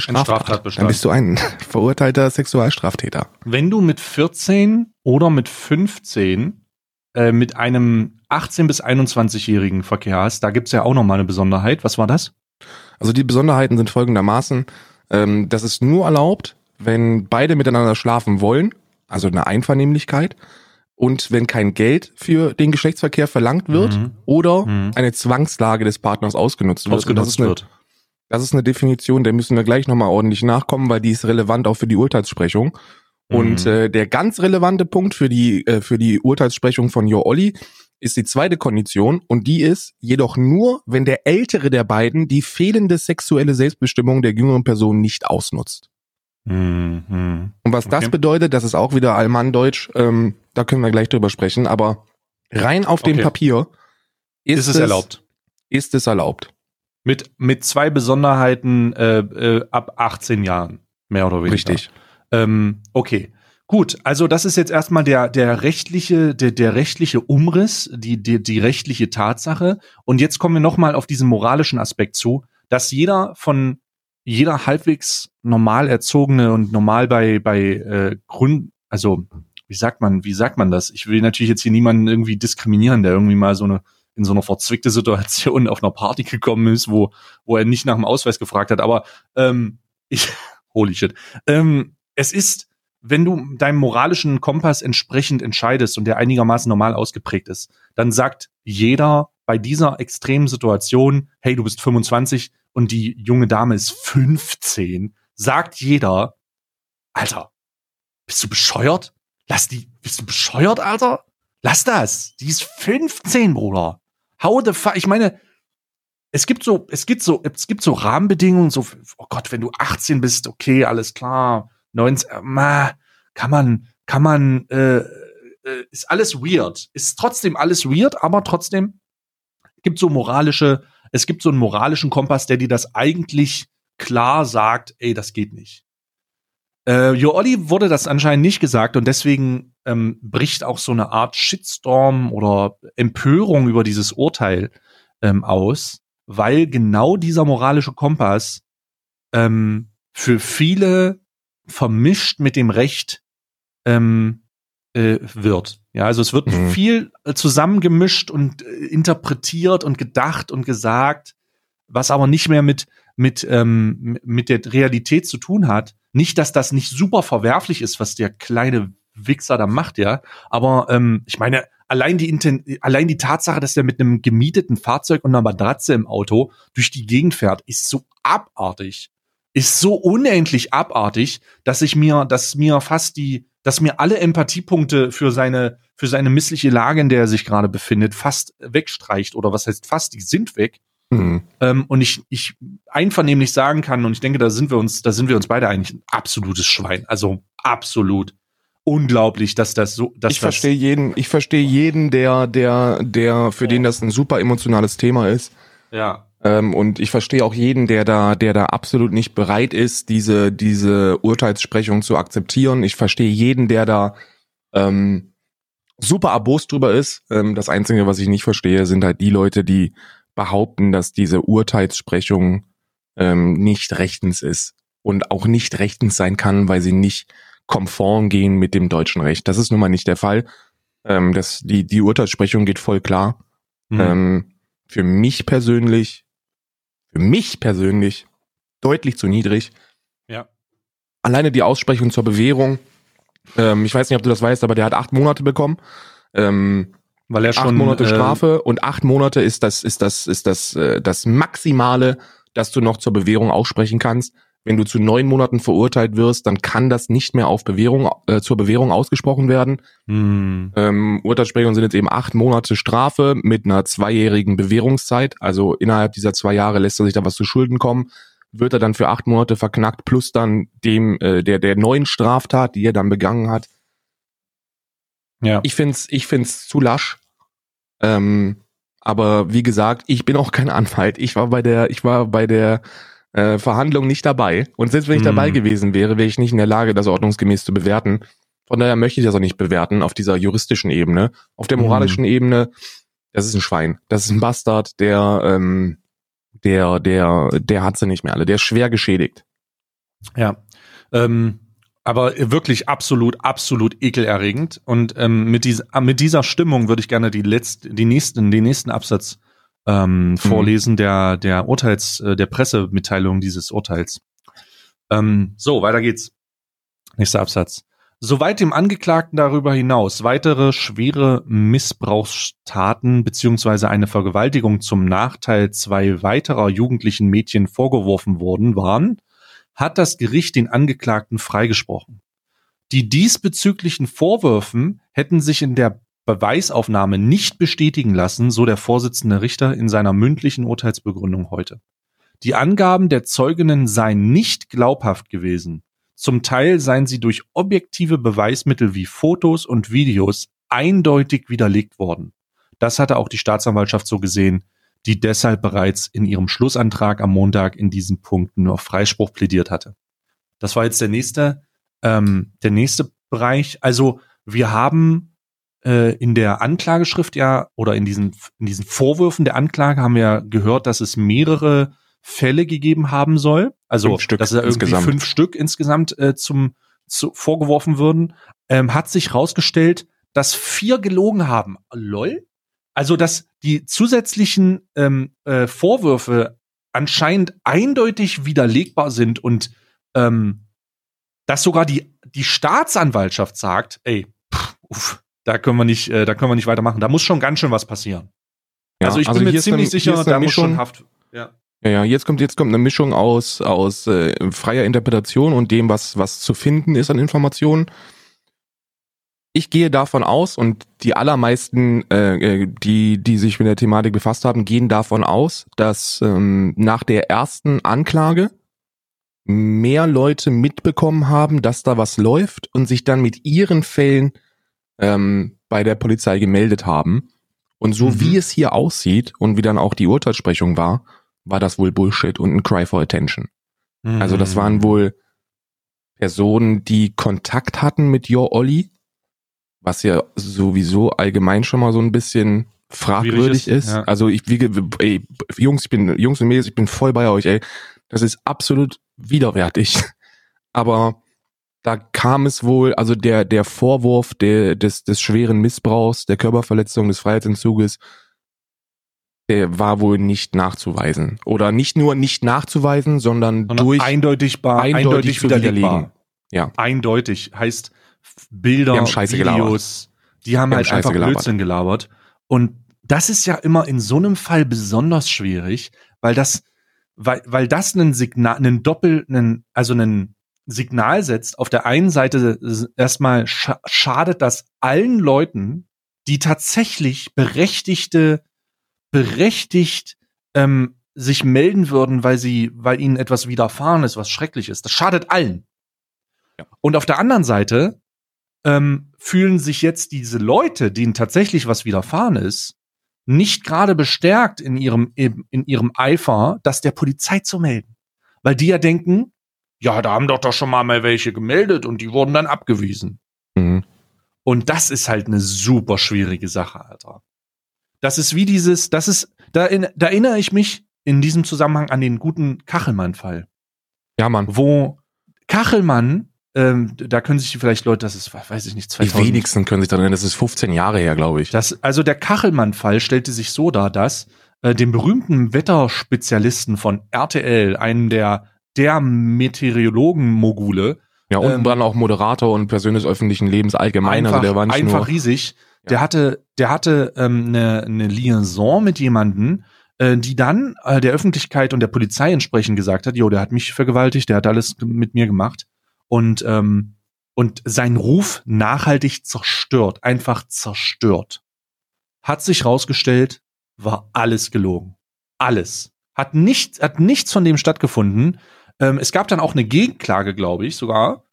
Straftat. Straftatbestand. Dann bist du ein verurteilter Sexualstraftäter. Wenn du mit 14 oder mit 15 äh, mit einem 18- bis 21-jährigen Verkehr hast, da gibt's ja auch nochmal eine Besonderheit. Was war das? Also die Besonderheiten sind folgendermaßen, ähm, das ist nur erlaubt, wenn beide miteinander schlafen wollen, also eine Einvernehmlichkeit, und wenn kein Geld für den Geschlechtsverkehr verlangt wird Mhm. oder Mhm. eine Zwangslage des Partners ausgenutzt wird. Ausgenutzt wird. Das ist eine Definition, der müssen wir gleich nochmal ordentlich nachkommen, weil die ist relevant auch für die Urteilssprechung. Und Mhm. äh, der ganz relevante Punkt für die, äh, für die Urteilssprechung von Jo Olli ist die zweite Kondition und die ist jedoch nur, wenn der ältere der beiden die fehlende sexuelle Selbstbestimmung der jüngeren Person nicht ausnutzt. Mhm. Und was das Okay. bedeutet, das ist auch wieder Allmanndeutsch, ähm, da können wir gleich drüber sprechen, aber rein auf dem Okay. Papier ist, Ist es erlaubt? Ist es erlaubt. Mit, mit zwei Besonderheiten äh, äh, ab 18 Jahren, mehr oder weniger. Richtig. Ähm, okay. Gut, also das ist jetzt erstmal der, der rechtliche, der, der rechtliche Umriss, die, die, die rechtliche Tatsache. Und jetzt kommen wir nochmal auf diesen moralischen Aspekt zu, dass jeder von jeder halbwegs normal erzogene und normal bei, bei äh, Grund, also wie sagt man, wie sagt man das? Ich will natürlich jetzt hier niemanden irgendwie diskriminieren, der irgendwie mal so eine in so einer verzwickte Situation auf einer Party gekommen ist, wo, wo er nicht nach dem Ausweis gefragt hat. Aber ähm, ich, holy shit. Ähm, es ist, wenn du deinem moralischen Kompass entsprechend entscheidest und der einigermaßen normal ausgeprägt ist, dann sagt jeder bei dieser extremen Situation, hey, du bist 25 und die junge Dame ist 15, sagt jeder, Alter, bist du bescheuert? Lass die, bist du bescheuert, Alter? Lass das. Die ist 15, Bruder. How the fuck? Ich meine, es gibt so, es gibt so, es gibt so Rahmenbedingungen, so, oh Gott, wenn du 18 bist, okay, alles klar, 19, äh, ma, kann man, kann man, äh, äh, ist alles weird. Ist trotzdem alles weird, aber trotzdem gibt so moralische, es gibt so einen moralischen Kompass, der dir das eigentlich klar sagt, ey, das geht nicht. Äh, Jo Olli wurde das anscheinend nicht gesagt und deswegen ähm, bricht auch so eine Art Shitstorm oder Empörung über dieses Urteil ähm, aus, weil genau dieser moralische Kompass ähm, für viele vermischt mit dem Recht ähm, äh, wird. Ja, also es wird Mhm. viel äh, zusammengemischt und äh, interpretiert und gedacht und gesagt, was aber nicht mehr mit mit ähm, mit der Realität zu tun hat. Nicht, dass das nicht super verwerflich ist, was der kleine Wichser da macht, ja. Aber ähm, ich meine, allein die Inten allein die Tatsache, dass der mit einem gemieteten Fahrzeug und einer Matratze im Auto durch die Gegend fährt, ist so abartig, ist so unendlich abartig, dass ich mir, dass mir fast die, dass mir alle Empathiepunkte für seine für seine missliche Lage, in der er sich gerade befindet, fast wegstreicht oder was heißt fast, die sind weg. Hm. Ähm, und ich, ich einvernehmlich sagen kann, und ich denke, da sind wir uns, da sind wir uns beide eigentlich ein absolutes Schwein. Also absolut unglaublich, dass das so, dass ich verstehe jeden, ich verstehe jeden, der, der, der, für den das ein super emotionales Thema ist. ja, Ähm, und ich verstehe auch jeden, der da, der da absolut nicht bereit ist, diese, diese Urteilssprechung zu akzeptieren. Ich verstehe jeden, der da ähm, super abos drüber ist. Ähm, das Einzige, was ich nicht verstehe, sind halt die Leute, die behaupten, dass diese Urteilssprechung ähm, nicht rechtens ist und auch nicht rechtens sein kann, weil sie nicht konform gehen mit dem deutschen Recht. Das ist nun mal nicht der Fall. Ähm, das, die, die Urteilssprechung geht voll klar. Hm. Ähm, für mich persönlich, für mich persönlich deutlich zu niedrig. ja, Alleine die Aussprechung zur Bewährung. Ähm, ich weiß nicht, ob du das weißt, aber der hat acht Monate bekommen. Ähm, weil er acht schon Monate äh, Strafe und acht Monate ist das ist das ist das äh, das Maximale, dass du noch zur Bewährung aussprechen kannst. Wenn du zu neun Monaten verurteilt wirst, dann kann das nicht mehr auf Bewährung äh, zur Bewährung ausgesprochen werden. Hm, Ähm, Urteilssprechungen sind jetzt eben acht Monate Strafe mit einer zweijährigen Bewährungszeit. Also innerhalb dieser zwei Jahre lässt er sich da was zu Schulden kommen. Wird er dann für acht Monate verknackt plus dann dem äh, der der neuen Straftat, die er dann begangen hat. ja, Ich find's ich find's zu lasch. Ähm, aber wie gesagt, ich bin auch kein Anwalt. Ich war bei der ich war bei der äh, Verhandlung nicht dabei. Und selbst wenn ich Hm. dabei gewesen wäre, wäre ich nicht in der Lage, das ordnungsgemäß zu bewerten. Von daher möchte ich das auch nicht bewerten auf dieser juristischen Ebene. Auf der Mhm. moralischen Ebene, das ist ein Schwein. Das ist ein Bastard, der, ähm, der, der, der hat sie nicht mehr alle. Der ist schwer geschädigt. ja. Ähm, Aber wirklich absolut, absolut ekelerregend. Und ähm, mit, dieser, mit dieser Stimmung würde ich gerne die letzte, die nächsten, den nächsten Absatz ähm, mhm. vorlesen der, der Urteils, äh, der Pressemitteilung dieses Urteils. Ähm, so, weiter geht's. Nächster Absatz. Soweit dem Angeklagten darüber hinaus weitere schwere Missbrauchstaten beziehungsweise eine Vergewaltigung zum Nachteil zwei weiterer jugendlichen Mädchen vorgeworfen worden waren, hat das Gericht den Angeklagten freigesprochen. Die diesbezüglichen Vorwürfen hätten sich in der Beweisaufnahme nicht bestätigen lassen, so der Vorsitzende Richter in seiner mündlichen Urteilsbegründung heute. Die Angaben der Zeuginnen seien nicht glaubhaft gewesen. Zum Teil seien sie durch objektive Beweismittel wie Fotos und Videos eindeutig widerlegt worden. Das hatte auch die Staatsanwaltschaft so gesehen, die deshalb bereits in ihrem Schlussantrag am Montag in diesen Punkten nur auf Freispruch plädiert hatte. Das war jetzt der nächste, ähm, der nächste Bereich. Also wir haben in der Anklageschrift ja oder in diesen, in diesen Vorwürfen der Anklage haben wir gehört, dass es mehrere Fälle gegeben haben soll. Also, fünf Stück dass er irgendwie insgesamt. fünf Stück insgesamt äh, zum zu, vorgeworfen würden. Ähm, hat sich rausgestellt, dass vier gelogen haben. Lol. Also, dass die zusätzlichen ähm, äh, Vorwürfe anscheinend eindeutig widerlegbar sind und ähm, dass sogar die, die Staatsanwaltschaft sagt, ey, pff, uff, da können wir nicht, äh, da können wir nicht weitermachen. Da muss schon ganz schön was passieren. Ja, also ich also bin mir ziemlich dann, sicher, da muss schon Haft. Ja. Ja, ja, jetzt kommt jetzt kommt eine Mischung aus aus äh, freier Interpretation und dem, was was zu finden ist an Informationen. Ich gehe davon aus und die allermeisten, äh, äh, die die sich mit der Thematik befasst haben, gehen davon aus, dass ähm, nach der ersten Anklage mehr Leute mitbekommen haben, dass da was läuft und sich dann mit ihren Fällen ähm, bei der Polizei gemeldet haben. Und so mhm. wie es hier aussieht und wie dann auch die Urteilssprechung war, war das wohl Bullshit und ein Cry for Attention. Mhm. Also das waren mhm. wohl Personen, die Kontakt hatten mit Your Olli, was ja sowieso allgemein schon mal so ein bisschen fragwürdig ist. ist. Ja. Also ich wie ey, Jungs, ich bin Jungs und Mädels, ich bin voll bei euch, ey. Das ist absolut widerwärtig. Aber da kam es wohl, also der, der Vorwurf der, des, des schweren Missbrauchs, der Körperverletzung, des Freiheitsentzuges, der war wohl nicht nachzuweisen. Oder nicht nur nicht nachzuweisen, sondern, sondern durch eindeutig, bar, eindeutig, eindeutig widerlegbar. Ja. Eindeutig heißt Bilder, die haben Scheiße Videos, gelabert. die haben die halt haben einfach gelabert. Blödsinn gelabert. Und das ist ja immer in so einem Fall besonders schwierig, weil das, weil, weil das einen Signal, einen Doppel, einen, also einen Signal setzt, auf der einen Seite erstmal scha schadet das allen Leuten, die tatsächlich berechtigte, berechtigt ähm, sich melden würden, weil sie, weil ihnen etwas widerfahren ist, was schrecklich ist. Das schadet allen. Ja. Und auf der anderen Seite ähm, fühlen sich jetzt diese Leute, denen tatsächlich was widerfahren ist, nicht gerade bestärkt in ihrem, in ihrem Eifer, das der Polizei zu melden. Weil die ja denken, ja, da haben doch doch schon mal, mal welche gemeldet und die wurden dann abgewiesen. Mhm. Und das ist halt eine super schwierige Sache, Alter. Das ist wie dieses, das ist, da, in, da erinnere ich mich in diesem Zusammenhang an den guten Kachelmann-Fall. Ja, Mann. Wo Kachelmann, ähm, da können sich vielleicht Leute, das ist, weiß ich nicht, 2000. Die wenigsten können sich daran erinnern, das ist 15 Jahre her, glaube ich. Das, also der Kachelmann-Fall stellte sich so dar, dass äh, dem berühmten Wetterspezialisten von RTL, einen der der Meteorologen-Mogule. Ja, und ähm, dann auch Moderator und Person des öffentlichen Lebens allgemein. Einfach, also der war nicht einfach nur, riesig. Ja. Der hatte, der hatte ähm, eine, eine Liaison mit jemanden, äh, die dann äh, der Öffentlichkeit und der Polizei entsprechend gesagt hat, jo, der hat mich vergewaltigt, der hat alles mit mir gemacht und ähm, und sein Ruf nachhaltig zerstört, einfach zerstört. Hat sich rausgestellt, war alles gelogen. Alles. Hat nichts, hat nichts von dem stattgefunden. Ähm, es gab dann auch eine Gegenklage, glaube ich, sogar,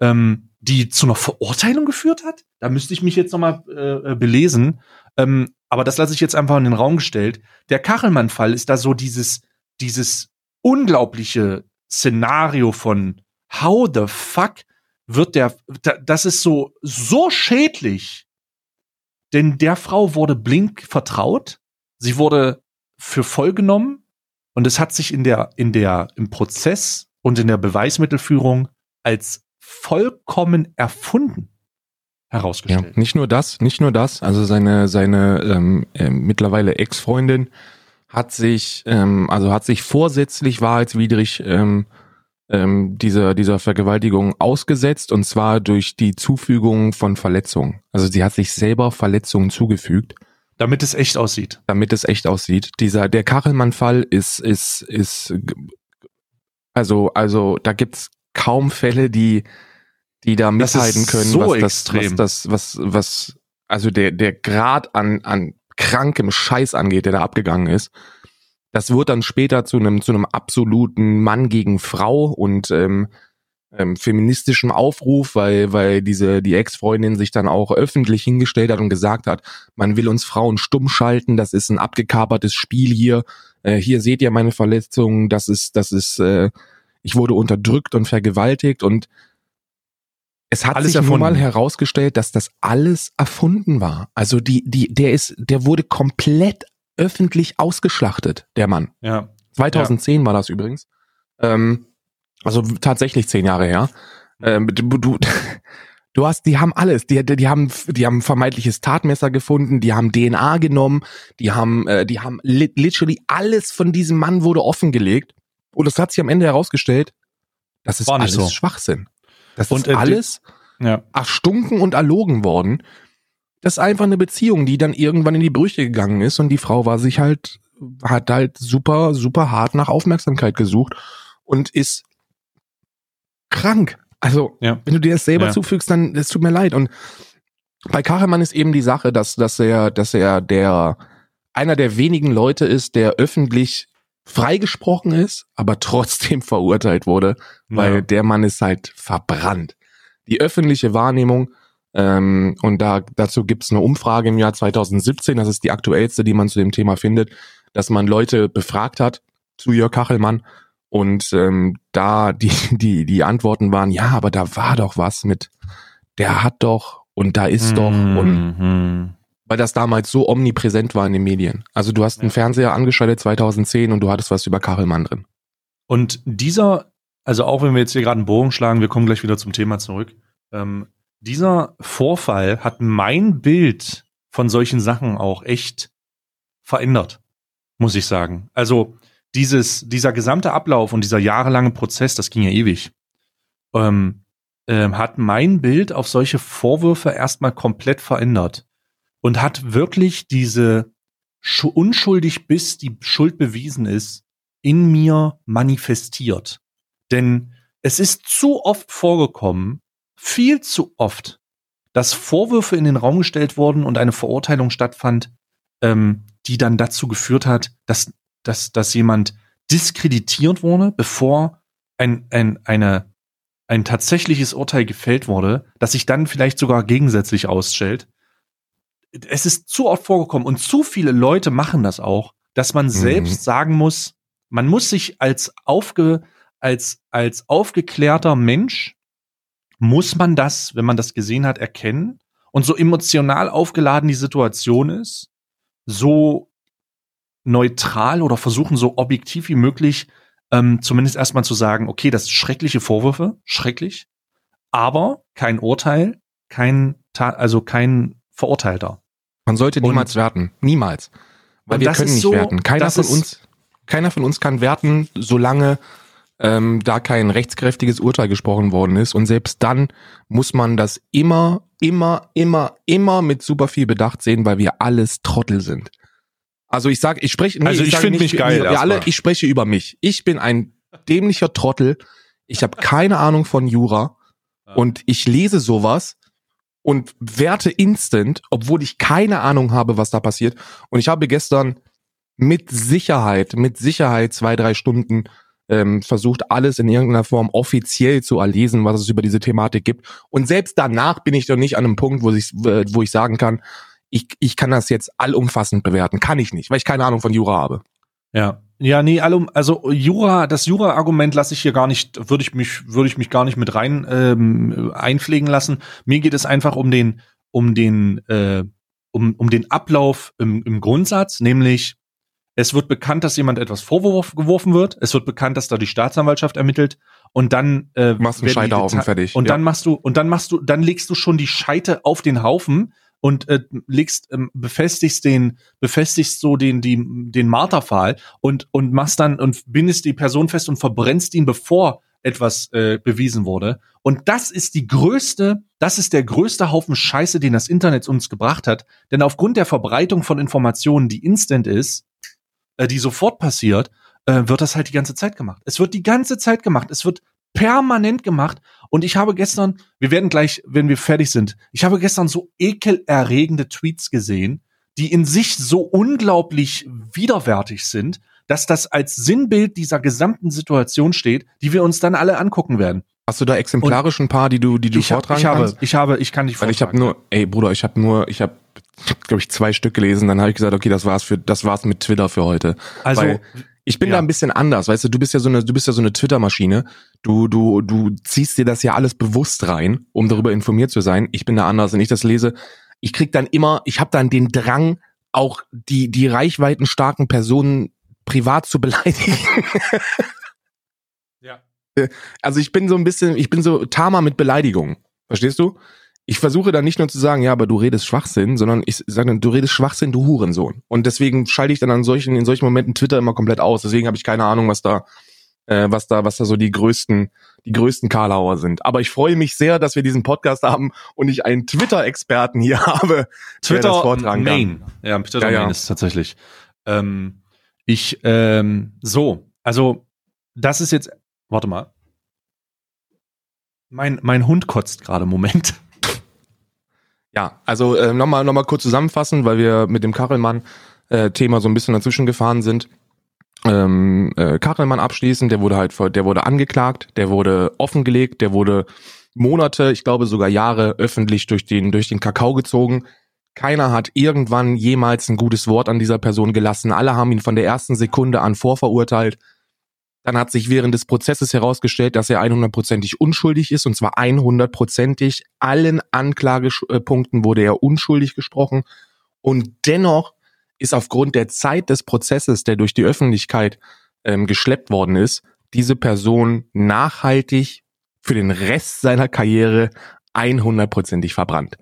ähm, die zu einer Verurteilung geführt hat. Da müsste ich mich jetzt nochmal äh, äh, belesen. Ähm, aber das lasse ich jetzt einfach in den Raum gestellt. Der Kachelmann-Fall ist da so dieses, dieses unglaubliche Szenario von How the fuck wird der, das ist so, so schädlich. Denn der Frau wurde blink vertraut. Sie wurde für voll genommen. Und es hat sich in der, in der, im Prozess und in der Beweismittelführung als vollkommen erfunden Ja, herausgestellt. nicht nur das, nicht nur das. Also seine seine ähm, äh, mittlerweile Ex-Freundin hat sich ähm, also hat sich vorsätzlich wahrheitswidrig ähm, ähm, dieser dieser Vergewaltigung ausgesetzt und zwar durch die Zufügung von Verletzungen. Also sie hat sich selber Verletzungen zugefügt, Damit es echt aussieht. damit es echt aussieht. Dieser der Kachelmann-Fall ist ist ist also also da gibt's kaum Fälle, die die da mithalten können, so was das, was das, was, was, also der, der Grad an, an krankem Scheiß angeht, der da abgegangen ist. Das wird dann später zu einem, zu einem absoluten Mann gegen Frau und ähm, ähm, feministischem Aufruf, weil, weil diese, die Ex-Freundin sich dann auch öffentlich hingestellt hat und gesagt hat, man will uns Frauen stumm schalten, das ist ein abgekapertes Spiel hier, äh, hier seht ihr meine Verletzungen, das ist, das ist, äh, ich wurde unterdrückt und vergewaltigt und es hat Alles sich nun erfunden. mal herausgestellt, dass das alles erfunden war. Also die, die, der ist, der wurde komplett öffentlich ausgeschlachtet, der Mann. Ja. 2010 war das übrigens. Ähm, also tatsächlich zehn Jahre her. Ähm, du, du, du hast, die haben alles. Die, die, die haben, die haben vermeintliches Tatmesser gefunden. Die haben DNA genommen. Die haben, äh, die haben li literally alles von diesem Mann wurde offengelegt. Und es hat sich am Ende herausgestellt, das ist alles so. Schwachsinn. Das Und, ist äh, die- alles Ja. erstunken und erlogen worden. Das ist einfach eine Beziehung, die dann irgendwann in die Brüche gegangen ist und die Frau war sich halt, hat halt super, super hart nach Aufmerksamkeit gesucht und ist krank. Also, Ja. wenn du dir das selber Ja. zufügst, dann, es tut mir leid. Und bei Kachelmann ist eben die Sache, dass, dass er, dass er der, einer der wenigen Leute ist, der öffentlich freigesprochen ist, aber trotzdem verurteilt wurde weil Ja. der Mann ist halt verbrannt. Die öffentliche Wahrnehmung, ähm, und da dazu gibt's eine Umfrage im Jahr 2017, das ist die aktuellste, die man zu dem Thema findet, dass man Leute befragt hat zu Jörg Kachelmann und ähm, da die, die, die Antworten waren, ja, aber da war doch was mit, der hat doch und da ist doch und Mhm. weil das damals so omnipräsent war in den Medien. Also du hast einen. Fernseher angeschaltet 2010 und du hattest was über Kachelmann drin. Und dieser, also auch wenn wir jetzt hier gerade einen Bogen schlagen, wir kommen gleich wieder zum Thema zurück. Ähm, dieser Vorfall hat mein Bild von solchen Sachen auch echt verändert, muss ich sagen. Also dieses, dieser gesamte Ablauf und dieser jahrelange Prozess, das ging ja ewig, ähm, ähm, hat mein Bild auf solche Vorwürfe erstmal komplett verändert und hat wirklich diese schu- unschuldig bis die Schuld bewiesen ist, in mir manifestiert. Denn es ist zu oft vorgekommen, viel zu oft, dass Vorwürfe in den Raum gestellt wurden und eine Verurteilung stattfand, ähm, die dann dazu geführt hat, dass, dass, dass jemand diskreditiert wurde, bevor ein, ein, eine, ein tatsächliches Urteil gefällt wurde, das sich dann vielleicht sogar gegensätzlich ausstellt. Es ist zu oft vorgekommen und zu viele Leute machen das auch, dass man selbst sagen muss, man muss sich als aufge, als, als aufgeklärter Mensch, muss man das, wenn man das gesehen hat, erkennen und so emotional aufgeladen die Situation ist, so neutral oder versuchen so objektiv wie möglich, ähm, zumindest erstmal zu sagen, okay, das sind schreckliche Vorwürfe, schrecklich, aber kein Urteil, kein, Ta also kein Verurteilter. Man sollte Und- niemals werten. Niemals. Weil Und wir können nicht so- werten. Keiner von uns, keiner von uns kann werten, solange ähm, da kein rechtskräftiges Urteil gesprochen worden ist. Und selbst dann muss man das immer, immer, immer, immer mit super viel Bedacht sehen, weil wir alles Trottel sind. Also ich sage, ich spreche, nee, Also ich sage find nicht mich geil Wir, alle, ich spreche über mich. Ich bin ein dämlicher Trottel. Ich habe keine Ahnung von Jura und ich lese sowas und werte instant, obwohl ich keine Ahnung habe, was da passiert. Und ich habe gestern mit Sicherheit, mit Sicherheit zwei, drei Stunden ähm, versucht, alles in irgendeiner Form offiziell zu erlesen, was es über diese Thematik gibt. Und selbst danach bin ich doch nicht an einem Punkt, wo ich, äh, wo ich sagen kann, ich, ich kann das jetzt allumfassend bewerten. Kann ich nicht, weil ich keine Ahnung von Jura habe. Ja. Ja, nee, allum, also Jura, das Jura-Argument lasse ich hier gar nicht, würde ich mich, würde ich mich gar nicht mit rein ähm, einpflegen lassen. Mir geht es einfach um den, um den, äh, um, um den Ablauf im, im Grundsatz, nämlich es wird bekannt, dass jemand etwas vorgeworfen wird, es wird bekannt, dass da die Staatsanwaltschaft ermittelt und dann äh, Machst einen werden die Scheiterhaufen fertig, Und ja. dann machst du und dann machst du dann legst du schon die Scheite auf den Haufen und äh, legst ähm, befestigst den befestigst so den die, den Marterpfahl und und machst dann und bindest die Person fest und verbrennst ihn bevor etwas äh, bewiesen wurde. Und das ist die größte das ist der größte Haufen Scheiße den das Internet uns gebracht hat. Denn aufgrund der Verbreitung von Informationen die instant ist äh, die sofort passiert äh, wird das halt die ganze Zeit gemacht. Es wird die ganze Zeit gemacht. Es wird permanent gemacht und ich habe gestern, wir werden gleich, wenn wir fertig sind, ich habe gestern so ekelerregende Tweets gesehen, die in sich so unglaublich widerwärtig sind, dass das als Sinnbild dieser gesamten Situation steht, die wir uns dann alle angucken werden. Hast du da exemplarisch ein paar, die du, die du ich, hab, vortragen ich habe, kannst? ich habe, ich kann die Weil ich habe vortragen. nur, ey Bruder, ich habe nur, ich habe, glaube ich, zwei Stück gelesen. Dann habe ich gesagt, okay, das war's für, das war's mit Twitter für heute. also, weil- Ich bin Ja. da ein bisschen anders, weißt du, du bist ja so eine, du bist ja so eine Twitter-Maschine. Du, du, du ziehst dir das ja alles bewusst rein, um darüber informiert zu sein. Ich bin da anders, wenn ich das lese. Ich krieg dann immer, ich habe dann den Drang, auch die, die reichweitenstarken Personen privat zu beleidigen. ja. Also ich bin so ein bisschen, ich bin so Tama mit Beleidigung. Verstehst du? Ich versuche dann nicht nur zu sagen, ja, aber du redest Schwachsinn, sondern ich sage dann, du redest Schwachsinn, du Hurensohn. Und deswegen schalte ich dann an solchen, in solchen Momenten Twitter immer komplett aus. Deswegen habe ich keine Ahnung, was da, äh, was da, was da so die größten, die größten Karlauer sind. Aber ich freue mich sehr, dass wir diesen Podcast haben und ich einen Twitter-Experten hier habe. der das Twitter vortragen kann. Main. Ja, Twitter Ja, ja. Main ist tatsächlich. Ähm, ich, ähm, so, also, das ist jetzt, warte mal. Mein, mein Hund kotzt gerade, Moment. Ja, also äh, nochmal noch mal kurz zusammenfassen, weil wir mit dem Kachelmann äh, so ein bisschen dazwischen gefahren sind. Ähm, äh, Kachelmann abschließen, der wurde halt, der wurde angeklagt, der wurde offengelegt, der wurde Monate, ich glaube sogar Jahre öffentlich durch den durch den Kakao gezogen. Keiner hat irgendwann jemals ein gutes Wort an dieser Person gelassen. Alle haben ihn von der ersten Sekunde an vorverurteilt. Dann hat sich während des Prozesses herausgestellt, dass er 100%ig unschuldig ist, und zwar 100%ig. Allen Anklagepunkten wurde er unschuldig gesprochen. Und dennoch ist aufgrund der Zeit des Prozesses, der durch die Öffentlichkeit ähm, geschleppt worden ist, diese Person nachhaltig für den Rest seiner Karriere 100%ig verbrannt.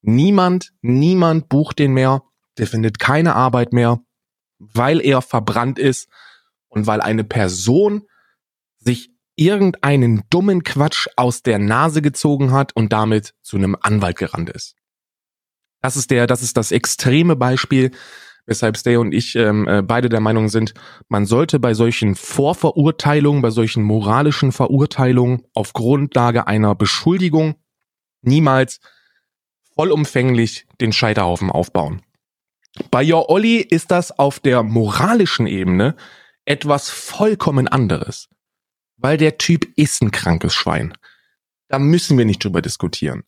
Niemand, niemand bucht den mehr, der findet keine Arbeit mehr, weil er verbrannt ist und weil eine Person sich irgendeinen dummen Quatsch aus der Nase gezogen hat und damit zu einem Anwalt gerannt ist. Das ist der, das ist das extreme Beispiel, weshalb Stay und ich ähm, äh, beide der Meinung sind, man sollte bei solchen Vorverurteilungen, bei solchen moralischen Verurteilungen auf Grundlage einer Beschuldigung niemals vollumfänglich den Scheiterhaufen aufbauen. Bei Your Olli ist das auf der moralischen Ebene etwas vollkommen anderes. Weil der Typ ist ein krankes Schwein. Da müssen wir nicht drüber diskutieren.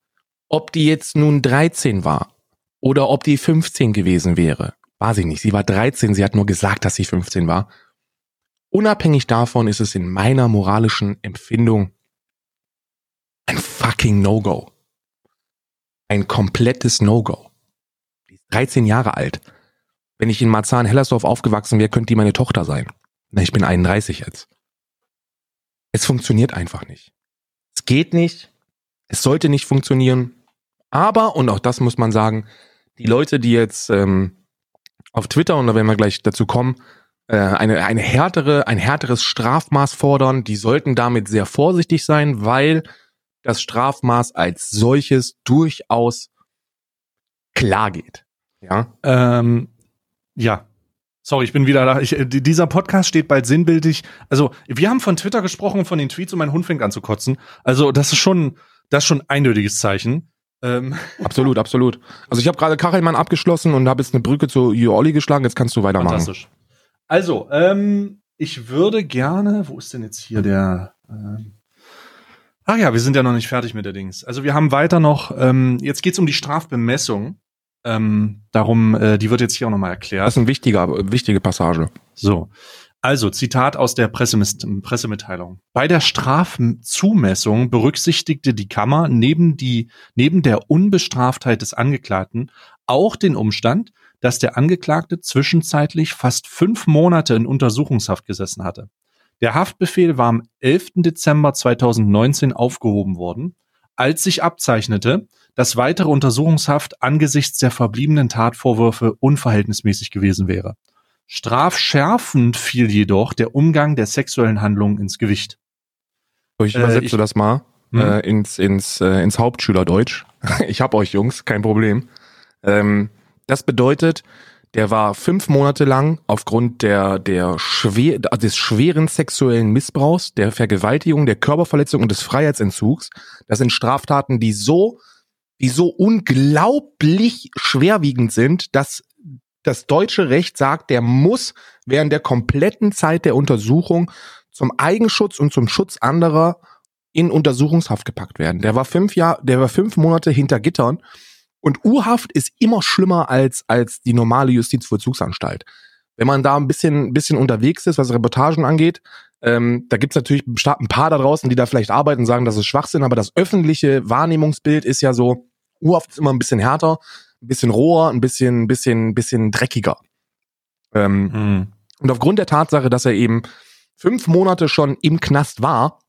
Ob die jetzt nun 13 war oder ob die 15 gewesen wäre, war sie nicht. Sie war 13, sie hat nur gesagt, dass sie 15 war. Unabhängig davon ist es in meiner moralischen Empfindung ein fucking No-Go. Ein komplettes No-Go. Die ist 13 Jahre alt. Wenn ich in Marzahn-Hellersdorf aufgewachsen wäre, könnte die meine Tochter sein. Na, ich bin 31 jetzt. Es funktioniert einfach nicht. Es geht nicht. Es sollte nicht funktionieren. Aber, und auch das muss man sagen, die Leute, die jetzt ähm, auf Twitter, und da werden wir gleich dazu kommen, äh, eine, eine härtere, ein härteres Strafmaß fordern, die sollten damit sehr vorsichtig sein, weil das Strafmaß als solches durchaus klar geht. Ja. Ähm, ja. Sorry, ich bin wieder da. Ich, äh, die- dieser Podcast steht bald sinnbildlich. Also, wir haben von Twitter gesprochen von den Tweets und mein Hund fängt an zu kotzen. Also, das ist schon, das ist schon ein eindeutiges Zeichen. Ähm, Absolut, absolut. Also ich habe gerade Kachelmann abgeschlossen und habe jetzt eine Brücke zu Olli geschlagen. Jetzt kannst du weitermachen. fantastisch. Also, ähm, ich würde gerne, wo ist denn jetzt hier der, ähm, Ach ja, wir sind ja noch nicht fertig mit der Dings. Also wir haben weiter noch, ähm, jetzt geht's um die Strafbemessung. Ähm, darum, äh, die wird jetzt hier auch nochmal erklärt. Das ist eine wichtige, wichtige Passage. So. Also, Zitat aus der Pressemitteilung. Bei der Strafzumessung berücksichtigte die Kammer neben, die, neben der Unbestraftheit des Angeklagten auch den Umstand, dass der Angeklagte zwischenzeitlich fast fünf Monate in Untersuchungshaft gesessen hatte. Der Haftbefehl war am 11. Dezember 2019 aufgehoben worden, als sich abzeichnete, dass weitere Untersuchungshaft angesichts der verbliebenen Tatvorwürfe unverhältnismäßig gewesen wäre. Strafschärfend fiel jedoch der Umgang der sexuellen Handlungen ins Gewicht. Ich Äh, übersetze ich- das mal Hm? äh, ins, ins, äh, ins Hauptschülerdeutsch. ich hab euch Jungs, kein Problem. Ähm, das bedeutet, der war fünf Monate lang aufgrund der, der schwer, des schweren sexuellen Missbrauchs, der Vergewaltigung, der Körperverletzung und des Freiheitsentzugs. Das sind Straftaten, die so, die so unglaublich schwerwiegend sind, dass das deutsche Recht sagt, der muss während der kompletten Zeit der Untersuchung zum Eigenschutz und zum Schutz anderer in Untersuchungshaft gepackt werden. Der war fünf Jahr, der war fünf Monate hinter Gittern und U-Haft ist immer schlimmer als als die normale Justizvollzugsanstalt. Wenn man da ein bisschen bisschen unterwegs ist, was Reportagen angeht, ähm, da gibt's natürlich ein paar da draußen, die da vielleicht arbeiten und sagen, das ist Schwachsinn, aber das öffentliche Wahrnehmungsbild ist ja so, U-Haft ist immer ein bisschen härter, ein bisschen roher, ein bisschen bisschen bisschen dreckiger. Ähm, Hm. und aufgrund der Tatsache, dass er eben fünf Monate schon im Knast war,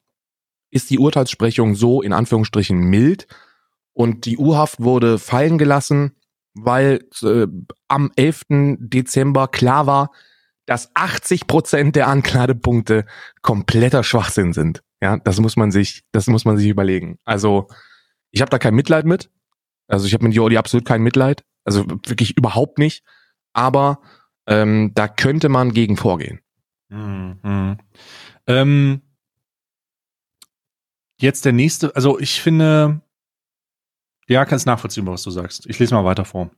ist die Urteilssprechung so in Anführungsstrichen mild und die U-Haft wurde fallen gelassen, weil äh, am 11. Dezember klar war, dass 80 Prozent der Anklagepunkte kompletter Schwachsinn sind. Ja, das muss man sich, das muss man sich überlegen. Also ich habe da kein Mitleid mit. Also ich habe mit Jordi absolut kein Mitleid. Also wirklich überhaupt nicht. Aber ähm, da könnte man gegen vorgehen. Hm, hm. Ähm, jetzt der nächste, also ich finde, ja, kannst nachvollziehen, was du sagst. Ich lese mal weiter vor.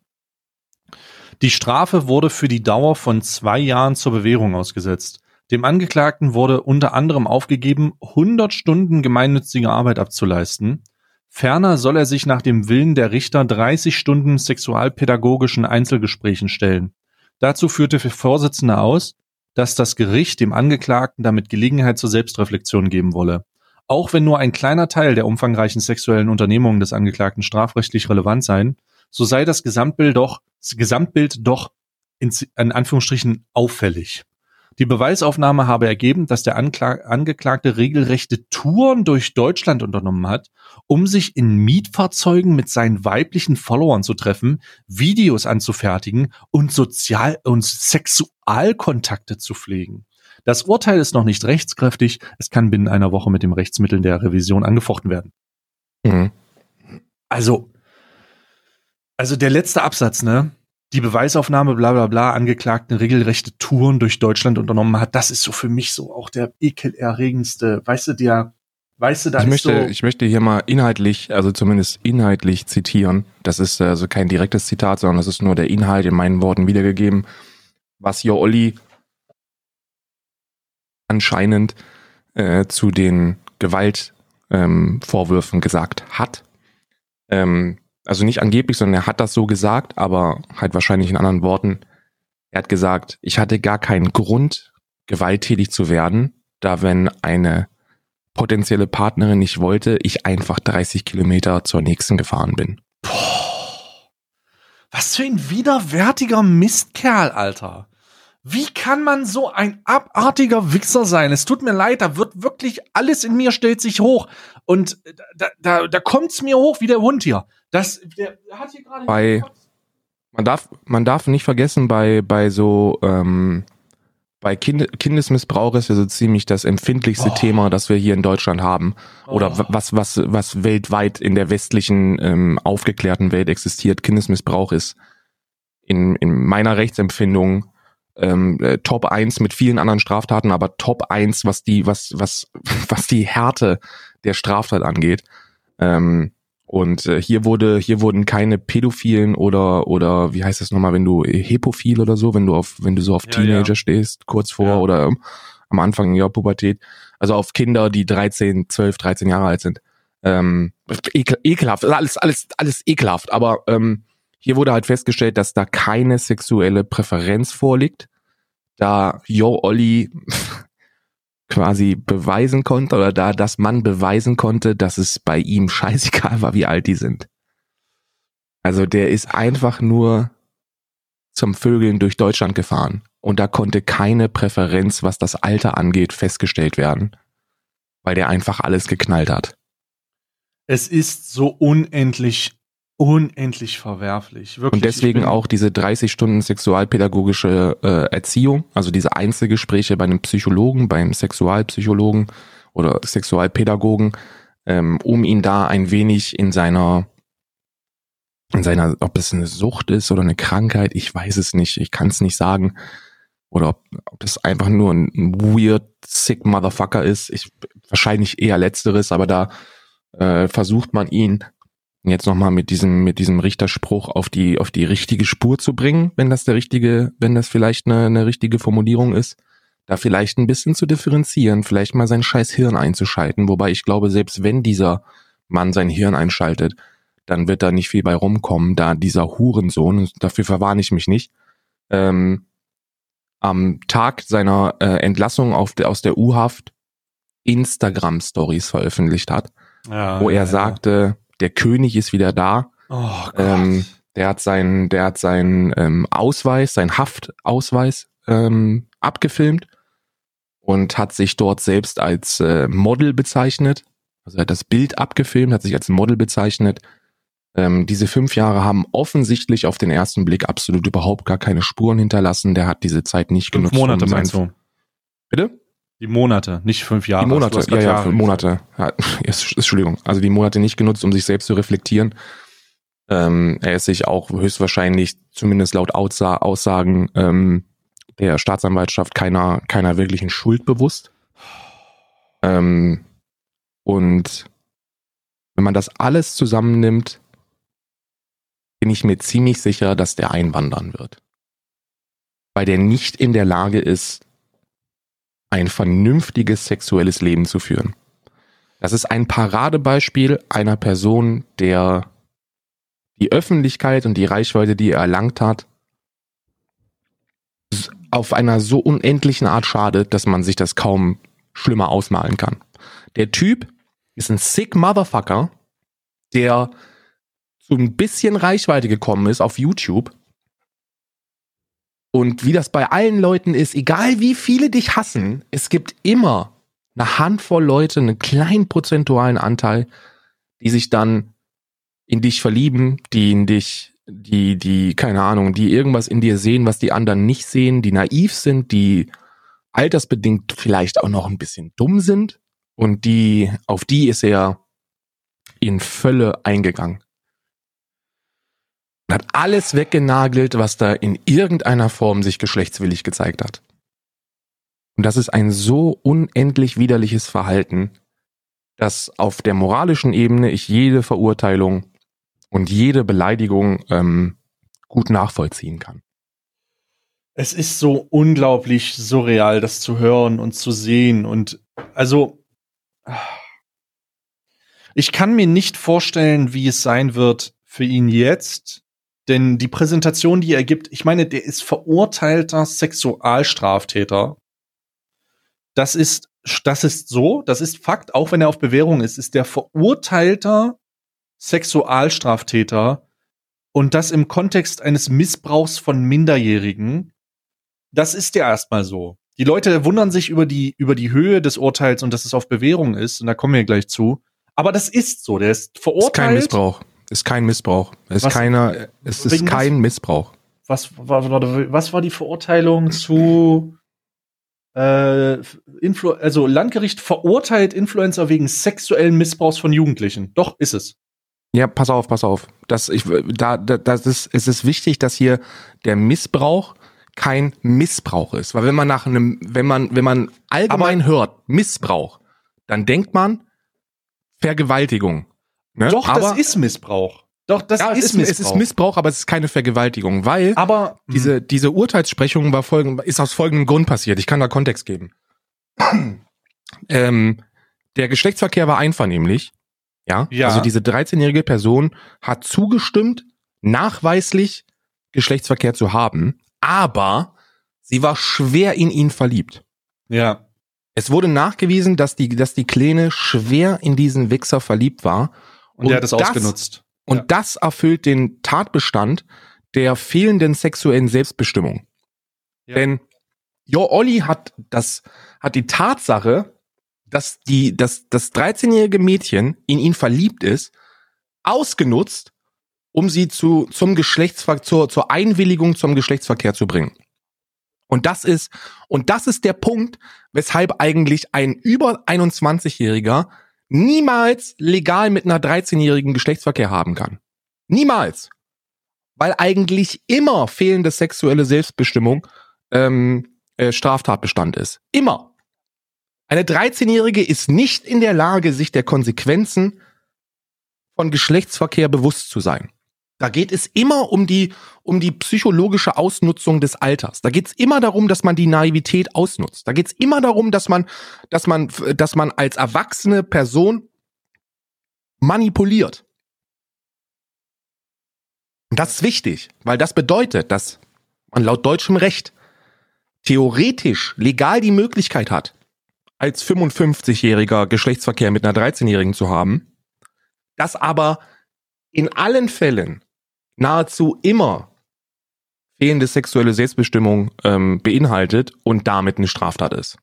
Die Strafe wurde für die Dauer von zwei Jahren zur Bewährung ausgesetzt. Dem Angeklagten wurde unter anderem aufgegeben, 100 Stunden gemeinnützige Arbeit abzuleisten. Ferner soll er sich nach dem Willen der Richter 30 Stunden sexualpädagogischen Einzelgesprächen stellen. Dazu führte der Vorsitzende aus, dass das Gericht dem Angeklagten damit Gelegenheit zur Selbstreflexion geben wolle. Auch wenn nur ein kleiner Teil der umfangreichen sexuellen Unternehmungen des Angeklagten strafrechtlich relevant seien, so sei das Gesamtbild doch, das Gesamtbild doch in, in Anführungsstrichen auffällig. Die Beweisaufnahme habe ergeben, dass der Ankla Angeklagte regelrechte Touren durch Deutschland unternommen hat, um sich in Mietfahrzeugen mit seinen weiblichen Followern zu treffen, Videos anzufertigen und Sozial- und Sexualkontakte zu pflegen. Das Urteil ist noch nicht rechtskräftig. Es kann binnen einer Woche mit dem Rechtsmittel der Revision angefochten werden. Mhm. Also, also der letzte Absatz, ne? Die Beweisaufnahme, bla bla bla, Angeklagten regelrechte Touren durch Deutschland unternommen hat, das ist so für mich so auch der ekelerregendste, weißt du, der, weißt du, da Ich ist möchte, so, ich möchte hier mal inhaltlich, also zumindest inhaltlich zitieren. Das ist also kein direktes Zitat, sondern das ist nur der Inhalt in meinen Worten wiedergegeben, was Jo Olli anscheinend äh, zu den Gewaltvorwürfen ähm, gesagt hat. Ähm, also nicht angeblich, sondern er hat das so gesagt, aber halt wahrscheinlich in anderen Worten. Er hat gesagt, ich hatte gar keinen Grund, gewalttätig zu werden, da wenn eine potenzielle Partnerin nicht wollte, ich einfach 30 Kilometer zur nächsten gefahren bin. was für ein widerwärtiger Mistkerl, Alter. Wie kann man so ein abartiger Wichser sein? Es tut mir leid, da wird wirklich alles in mir stellt sich hoch. Und da, da, da kommt's mir hoch wie der Hund hier. Das, der hat hier gerade. Bei- Man darf, man darf nicht vergessen, bei, bei so, ähm, bei kind, Kindesmissbrauch ist ja so ziemlich das empfindlichste Oh. Thema, das wir hier in Deutschland haben. Oder Oh. was, was, was weltweit in der westlichen, ähm, aufgeklärten Welt existiert. Kindesmissbrauch ist in, in meiner Rechtsempfindung ähm, äh, Top 1 mit vielen anderen Straftaten, aber Top 1, was die, was, was, was die Härte der Straftat angeht. Ähm, und äh, hier wurde, hier wurden keine Pädophilen oder oder wie heißt das nochmal, wenn du Hepophil oder so, wenn du auf, wenn du so auf Ja, Teenager ja. stehst, kurz vor Ja. oder ähm, am Anfang ihrer Pubertät, also auf Kinder, die 13, 12, 13 Jahre alt sind. Ähm, ekel, ekelhaft, alles, alles, alles ekelhaft. Aber ähm, hier wurde halt festgestellt, dass da keine sexuelle Präferenz vorliegt, da Yo Olli quasi beweisen konnte oder da das Mann beweisen konnte, dass es bei ihm scheißegal war, wie alt die sind. Also der ist einfach nur zum Vögeln durch Deutschland gefahren. und da konnte keine Präferenz, was das Alter angeht, festgestellt werden, weil der einfach alles geknallt hat. Es ist so unendlich, unendlich verwerflich. Wirklich. Und deswegen auch diese 30 Stunden sexualpädagogische äh, Erziehung, also diese Einzelgespräche bei einem Psychologen, beim Sexualpsychologen oder Sexualpädagogen, ähm, um ihn da ein wenig in seiner in seiner, ob es eine Sucht ist oder eine Krankheit, ich weiß es nicht, ich kann es nicht sagen. Oder ob, ob das einfach nur ein weird, sick Motherfucker ist. Ich, wahrscheinlich eher letzteres, aber da äh, versucht man ihn jetzt nochmal mit diesem, mit diesem Richterspruch auf die, auf die richtige Spur zu bringen, wenn das der richtige, wenn das vielleicht eine, eine richtige Formulierung ist, da vielleicht ein bisschen zu differenzieren, vielleicht mal sein scheiß Hirn einzuschalten, wobei ich glaube, selbst wenn dieser Mann sein Hirn einschaltet, dann wird da nicht viel bei rumkommen, da dieser Hurensohn, dafür verwarne ich mich nicht, ähm, am Tag seiner äh, Entlassung auf de, aus der U-Haft Instagram-Stories veröffentlicht hat, ja, wo er ja, sagte, der König ist wieder da. Oh Gott. Ähm, der hat seinen, der hat seinen ähm, Ausweis, seinen Haftausweis ähm, abgefilmt und hat sich dort selbst als äh, Model bezeichnet. Also er hat das Bild abgefilmt, hat sich als Model bezeichnet. Ähm, diese fünf Jahre haben offensichtlich auf den ersten Blick absolut überhaupt gar keine Spuren hinterlassen. Der hat diese Zeit nicht fünf genutzt. Monate um meinst du? Bitte? Die Monate, nicht fünf Jahre. Die Monate, ja, ja, Jahre Monate. Ja, Entschuldigung. Also die Monate nicht genutzt, um sich selbst zu reflektieren. Ähm, er ist sich auch höchstwahrscheinlich, zumindest laut Aussa Aussagen ähm, der Staatsanwaltschaft, keiner, keiner wirklichen Schuld bewusst. Ähm, und wenn man das alles zusammennimmt, bin ich mir ziemlich sicher, dass der einwandern wird. Weil der nicht in der Lage ist, ein vernünftiges sexuelles Leben zu führen. Das ist ein Paradebeispiel einer Person, der die Öffentlichkeit und die Reichweite, die er erlangt hat, auf einer so unendlichen Art schadet, dass man sich das kaum schlimmer ausmalen kann. Der Typ ist ein sick Motherfucker, der zu ein bisschen Reichweite gekommen ist auf YouTube. Und wie das bei allen Leuten ist, egal wie viele dich hassen, es gibt immer eine Handvoll Leute, einen kleinen prozentualen Anteil, die sich dann in dich verlieben, die in dich, die, die, keine Ahnung, die irgendwas in dir sehen, was die anderen nicht sehen, die naiv sind, die altersbedingt vielleicht auch noch ein bisschen dumm sind und die, auf die ist er in Völle eingegangen. Und hat alles weggenagelt, was da in irgendeiner Form sich geschlechtswillig gezeigt hat. Und das ist ein so unendlich widerliches Verhalten, dass auf der moralischen Ebene ich jede Verurteilung und jede Beleidigung ähm, gut nachvollziehen kann. Es ist so unglaublich surreal, das zu hören und zu sehen. Und also, ich kann mir nicht vorstellen, wie es sein wird für ihn jetzt. Denn die Präsentation, die er gibt, ich meine, der ist verurteilter Sexualstraftäter. Das ist, das ist so, das ist Fakt, auch wenn er auf Bewährung ist, ist der verurteilter Sexualstraftäter und das im Kontext eines Missbrauchs von Minderjährigen. Das ist ja erstmal so. Die Leute wundern sich über die, über die Höhe des Urteils und dass es auf Bewährung ist, und da kommen wir gleich zu. Aber das ist so. Der ist Ist kein verurteilt. Missbrauch. Ist kein Missbrauch. Ist Was- keiner, es ist wegen was? kein Missbrauch. Was war, was war die Verurteilung zu äh, Influ also Landgericht verurteilt Influencer wegen sexuellen Missbrauchs von Jugendlichen. Doch, ist es. Ja, pass auf, pass auf. Das, ich, da, da, das ist, es ist wichtig, dass hier der Missbrauch kein Missbrauch ist. Weil wenn man nach einem, wenn man, wenn man allgemein hört, Missbrauch, dann denkt man Vergewaltigung. Ne? Doch, aber, das ist Missbrauch. Doch, das ja, ist, ist, Missbrauch. es ist Missbrauch, aber es ist keine Vergewaltigung, weil aber diese, diese Urteilssprechung war folgend, ist aus folgendem Grund passiert. Ich kann da Kontext geben. ähm, der Geschlechtsverkehr war einvernehmlich. Ja? Ja. Also diese 13-jährige Person hat zugestimmt, nachweislich Geschlechtsverkehr zu haben, aber sie war schwer in ihn verliebt. ja, Es wurde nachgewiesen, dass die, dass die Kleine schwer in diesen Wichser verliebt war. Und, der hat es ausgenutzt. Und Ja. das erfüllt den Tatbestand der fehlenden sexuellen Selbstbestimmung. Ja. Denn Jo, Olli hat das, hat die Tatsache, dass die, dass das 13-jährige Mädchen in ihn verliebt ist, ausgenutzt, um sie zu, zum Geschlechtsverkehr, zur, zur Einwilligung zum Geschlechtsverkehr zu bringen. Und das ist, und das ist der Punkt, weshalb eigentlich ein über 21-Jähriger niemals legal mit einer 13-jährigen Geschlechtsverkehr haben kann. Niemals. Weil eigentlich immer fehlende sexuelle Selbstbestimmung ähm, äh, Straftatbestand ist. Immer. Eine 13-Jährige ist nicht in der Lage, sich der Konsequenzen von Geschlechtsverkehr bewusst zu sein. Da geht es immer um die, um die psychologische Ausnutzung des Alters. Da geht es immer darum, dass man die Naivität ausnutzt. Da geht es immer darum, dass man, dass man, dass man als erwachsene Person manipuliert. Und das ist wichtig, weil das bedeutet, dass man laut deutschem Recht theoretisch legal die Möglichkeit hat, als 55-jähriger Geschlechtsverkehr mit einer 13-jährigen zu haben, das aber in allen Fällen nahezu immer fehlende sexuelle Selbstbestimmung ähm, beinhaltet und damit eine Straftat ist.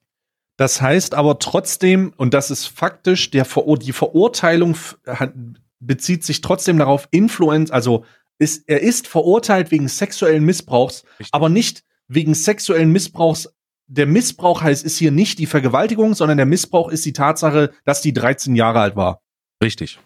Das heißt aber trotzdem, und das ist faktisch, der Ver die Verurteilung bezieht sich trotzdem darauf, Influenz, also ist, er ist verurteilt wegen sexuellen Missbrauchs, Richtig. aber nicht wegen sexuellen Missbrauchs. Der Missbrauch heißt, ist hier nicht die Vergewaltigung, sondern der Missbrauch ist die Tatsache, dass die 13 Jahre alt war. Richtig.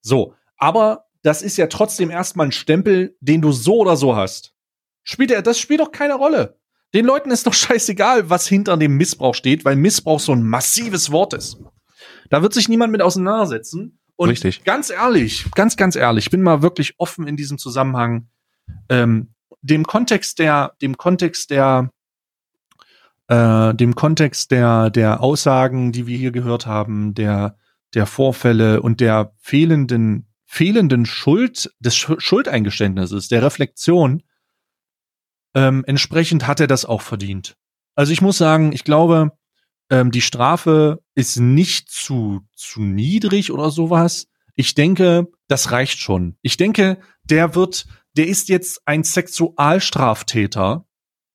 So, aber das ist ja trotzdem erstmal ein Stempel, den du so oder so hast. Spielt er, das spielt doch keine Rolle. Den Leuten ist doch scheißegal, was hinter dem Missbrauch steht, weil Missbrauch so ein massives Wort ist. Da wird sich niemand mit auseinandersetzen. Und Richtig. ganz ehrlich, ganz, ganz ehrlich, ich bin mal wirklich offen in diesem Zusammenhang. Ähm, dem Kontext der, dem Kontext der, äh, dem Kontext der, der Aussagen, die wir hier gehört haben, der, der Vorfälle und der fehlenden fehlenden Schuld, des Schuldeingeständnisses, der Reflexion, ähm, entsprechend hat er das auch verdient. Also ich muss sagen, ich glaube, ähm, die Strafe ist nicht zu, zu niedrig oder sowas. Ich denke, das reicht schon. Ich denke, der wird, der ist jetzt ein Sexualstraftäter.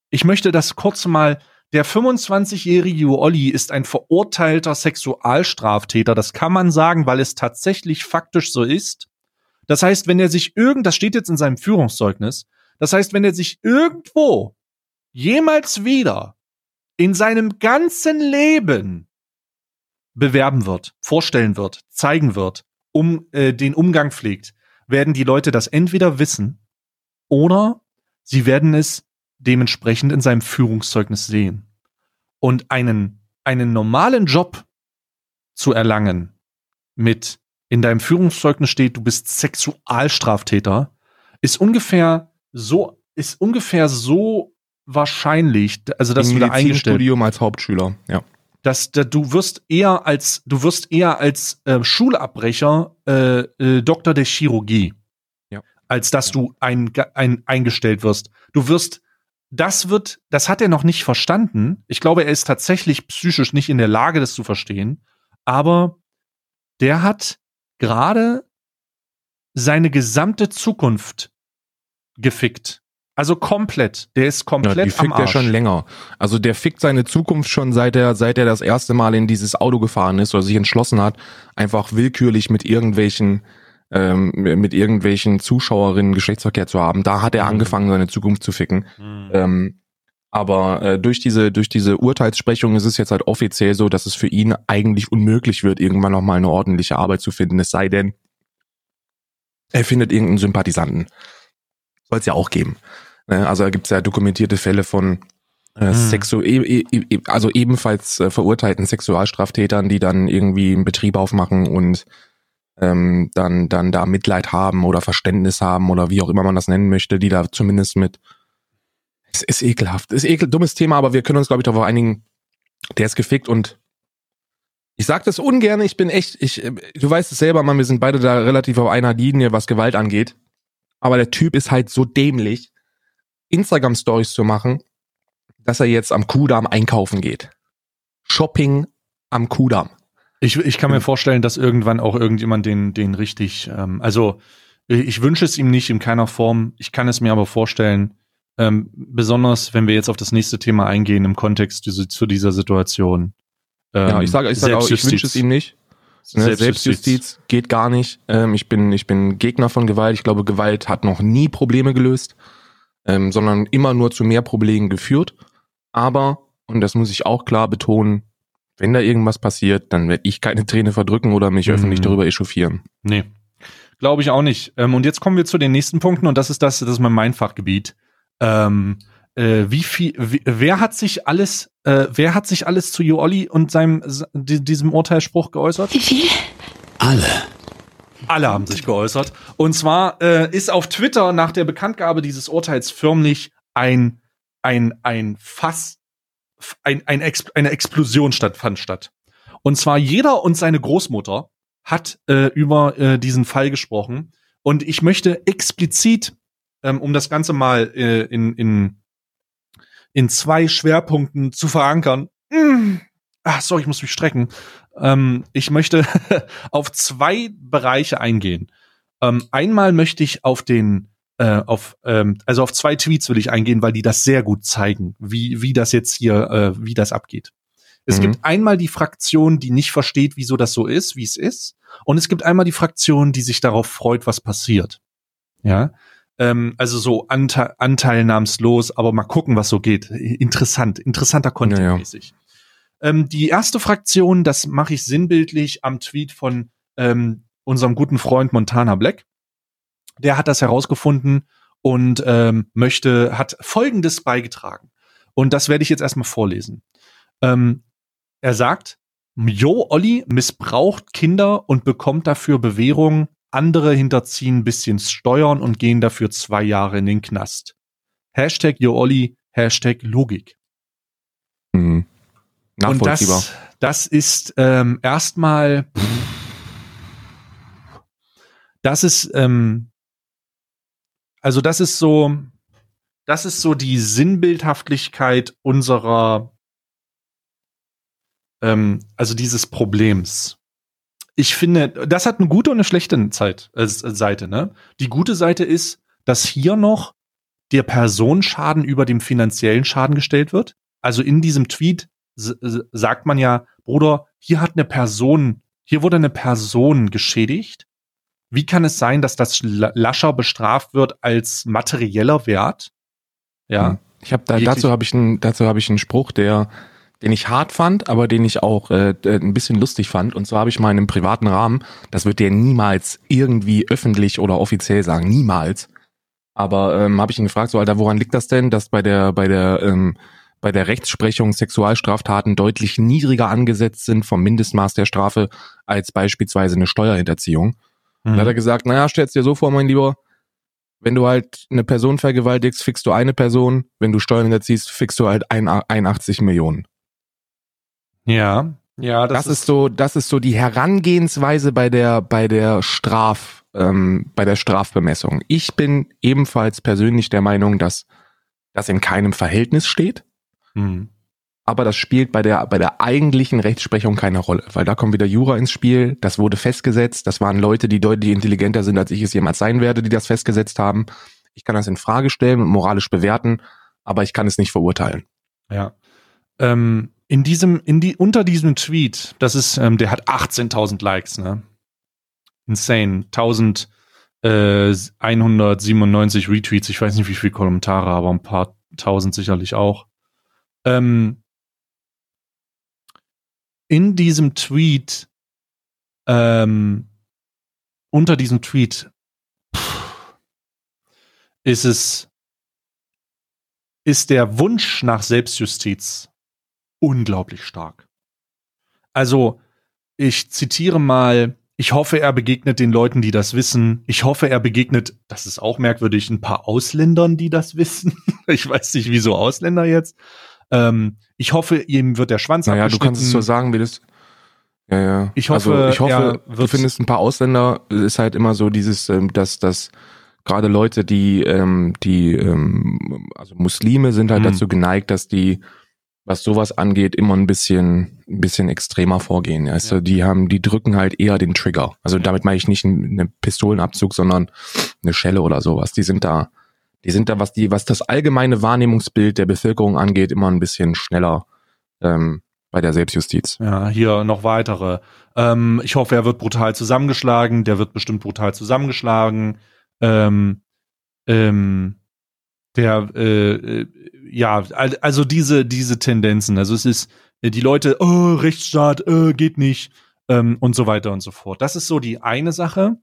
Ich möchte das kurz mal der 25-jährige Olli ist ein verurteilter Sexualstraftäter. Das kann man sagen, weil es tatsächlich faktisch so ist. Das heißt, wenn er sich irgend, das steht jetzt in seinem Führungszeugnis, das heißt, wenn er sich irgendwo jemals wieder in seinem ganzen Leben bewerben wird, vorstellen wird, zeigen wird, um äh, den Umgang pflegt, werden die Leute das entweder wissen oder sie werden es dementsprechend in seinem Führungszeugnis sehen. Und einen, einen normalen Job zu erlangen mit in deinem Führungszeugnis steht, du bist Sexualstraftäter, ist ungefähr so, ist ungefähr so wahrscheinlich, also dass Im du da eingestellt Studium als Hauptschüler, ja. Dass, dass du wirst eher als du wirst eher als äh, Schulabbrecher äh, äh, Doktor der Chirurgie, ja. als dass du ein, ein eingestellt wirst. Du wirst das wird, das hat er noch nicht verstanden. Ich glaube, er ist tatsächlich psychisch nicht in der Lage, das zu verstehen. Aber der hat gerade seine gesamte Zukunft gefickt. Also komplett. Der ist komplett ja, die fickt am Arsch. er schon länger. Also der fickt seine Zukunft schon seit er seit er das erste Mal in dieses Auto gefahren ist oder sich entschlossen hat, einfach willkürlich mit irgendwelchen ähm, mit irgendwelchen Zuschauerinnen Geschlechtsverkehr zu haben. Da hat er mhm. angefangen, seine Zukunft zu ficken. Mhm. Ähm, aber äh, durch diese durch diese Urteilssprechung ist es jetzt halt offiziell so, dass es für ihn eigentlich unmöglich wird, irgendwann noch mal eine ordentliche Arbeit zu finden. Es sei denn, er findet irgendeinen Sympathisanten. Soll es ja auch geben. Ne? Also da gibt es ja dokumentierte Fälle von äh, hm. Sexu e e e also ebenfalls äh, verurteilten Sexualstraftätern, die dann irgendwie einen Betrieb aufmachen und ähm, dann dann da Mitleid haben oder Verständnis haben oder wie auch immer man das nennen möchte, die da zumindest mit es ist ekelhaft. Es ist ekel, dummes Thema, aber wir können uns, glaube ich, darauf einigen, der ist gefickt und ich sag das ungern, ich bin echt, ich, du weißt es selber, Mann, wir sind beide da relativ auf einer Linie, was Gewalt angeht. Aber der Typ ist halt so dämlich, Instagram-Stories zu machen, dass er jetzt am Kudamm einkaufen geht. Shopping am Kudamm. Ich, ich kann mir vorstellen, dass irgendwann auch irgendjemand den, den richtig, ähm, also ich wünsche es ihm nicht in keiner Form, ich kann es mir aber vorstellen, ähm, besonders wenn wir jetzt auf das nächste Thema eingehen im Kontext diese, zu dieser Situation. Ähm, ja, ich sage ich sag auch, ich wünsche es ihm nicht. Ne, Selbstjustiz. Selbstjustiz geht gar nicht. Ähm, ich bin ich bin Gegner von Gewalt. Ich glaube, Gewalt hat noch nie Probleme gelöst, ähm, sondern immer nur zu mehr Problemen geführt. Aber und das muss ich auch klar betonen, wenn da irgendwas passiert, dann werde ich keine Träne verdrücken oder mich mhm. öffentlich darüber echauffieren. Nee. Glaube ich auch nicht. Ähm, und jetzt kommen wir zu den nächsten Punkten und das ist das, das ist mein Fachgebiet. Ähm, äh, wie viel, wer hat sich alles, äh, wer hat sich alles zu Joolli und seinem, diesem Urteilsspruch geäußert? Wie viel? Alle. Alle haben sich geäußert. Und zwar äh, ist auf Twitter nach der Bekanntgabe dieses Urteils förmlich ein, ein, ein Fass ein, ein Ex eine Explosion stattfand statt. Und zwar jeder und seine Großmutter hat äh, über äh, diesen Fall gesprochen. Und ich möchte explizit, ähm, um das Ganze mal äh, in, in, in zwei Schwerpunkten zu verankern, mm, ach, sorry, ich muss mich strecken. Ähm, ich möchte auf zwei Bereiche eingehen. Ähm, einmal möchte ich auf den äh, auf, ähm, also auf zwei Tweets will ich eingehen, weil die das sehr gut zeigen, wie, wie das jetzt hier, äh, wie das abgeht. Es mhm. gibt einmal die Fraktion, die nicht versteht, wieso das so ist, wie es ist. Und es gibt einmal die Fraktion, die sich darauf freut, was passiert. Ja. Ähm, also so ante anteilnahmslos, aber mal gucken, was so geht. Interessant, interessanter Content ja, ja. Ähm, die erste Fraktion, das mache ich sinnbildlich am Tweet von ähm, unserem guten Freund Montana Black der hat das herausgefunden und ähm, möchte, hat Folgendes beigetragen. Und das werde ich jetzt erstmal vorlesen. Ähm, er sagt, Jo Olli missbraucht Kinder und bekommt dafür Bewährung. Andere hinterziehen ein bisschen Steuern und gehen dafür zwei Jahre in den Knast. Hashtag Jo Olli, Hashtag Logik. Mhm. Nachvollziehbar. Und das, das ist ähm, erstmal, das ist ähm, also das ist so, das ist so die Sinnbildhaftigkeit unserer, ähm, also dieses Problems. Ich finde, das hat eine gute und eine schlechte Zeit, äh, Seite. Ne? Die gute Seite ist, dass hier noch der Personenschaden über dem finanziellen Schaden gestellt wird. Also in diesem Tweet sagt man ja, Bruder, hier hat eine Person, hier wurde eine Person geschädigt wie kann es sein, dass das lascher bestraft wird als materieller Wert? Ja. Hm. Ich habe da, dazu habe ich einen dazu habe ich einen Spruch, der den ich hart fand, aber den ich auch äh, ein bisschen lustig fand. Und zwar habe ich mal in einem privaten Rahmen, das wird der niemals irgendwie öffentlich oder offiziell sagen, niemals. Aber ähm, habe ich ihn gefragt, so Alter, woran liegt das denn, dass bei der bei der ähm, bei der Rechtsprechung Sexualstraftaten deutlich niedriger angesetzt sind vom Mindestmaß der Strafe als beispielsweise eine Steuerhinterziehung? Mhm. Dann hat er gesagt, naja, stell's dir so vor, mein Lieber, wenn du halt eine Person vergewaltigst, fixst du eine Person, wenn du Steuern hinterziehst, fixst du halt 81 Millionen. Ja, ja, das, das ist, ist, so, das ist so die Herangehensweise bei der bei der Straf, ähm, bei der Strafbemessung. Ich bin ebenfalls persönlich der Meinung, dass das in keinem Verhältnis steht. Mhm aber das spielt bei der, bei der eigentlichen Rechtsprechung keine Rolle, weil da kommt wieder Jura ins Spiel, das wurde festgesetzt, das waren Leute, die deutlich intelligenter sind, als ich es jemals sein werde, die das festgesetzt haben. Ich kann das in Frage stellen und moralisch bewerten, aber ich kann es nicht verurteilen. Ja. Ähm, in diesem, in die, unter diesem Tweet, das ist, ähm, der hat 18.000 Likes, ne? Insane. 1000, äh, 197 Retweets, ich weiß nicht wie viele Kommentare, aber ein paar tausend sicherlich auch. Ähm, in diesem Tweet, ähm, unter diesem Tweet, pff, ist es, ist der Wunsch nach Selbstjustiz unglaublich stark. Also, ich zitiere mal, ich hoffe, er begegnet den Leuten, die das wissen. Ich hoffe, er begegnet, das ist auch merkwürdig, ein paar Ausländern, die das wissen. ich weiß nicht, wieso Ausländer jetzt. Ähm, ich hoffe, ihm wird der Schwanz naja, abgeschnitten. du kannst es so sagen, wie das. Ja, ja. Ich hoffe, also ich hoffe, du findest ein paar Ausländer, ist halt immer so dieses, ähm, dass, dass gerade Leute, die, ähm, die, ähm, also Muslime sind halt mhm. dazu geneigt, dass die, was sowas angeht, immer ein bisschen, ein bisschen extremer vorgehen. Also ja. die haben, die drücken halt eher den Trigger. Also ja. damit meine ich nicht einen Pistolenabzug, sondern eine Schelle oder sowas. Die sind da, die sind da, was die, was das allgemeine Wahrnehmungsbild der Bevölkerung angeht, immer ein bisschen schneller ähm, bei der Selbstjustiz. Ja, hier noch weitere. Ähm, ich hoffe, er wird brutal zusammengeschlagen. Der wird bestimmt brutal zusammengeschlagen. Ähm, ähm, der, äh, äh ja, also diese, diese Tendenzen. Also es ist, äh, die Leute, oh, Rechtsstaat, äh, geht nicht, ähm, und so weiter und so fort. Das ist so die eine Sache,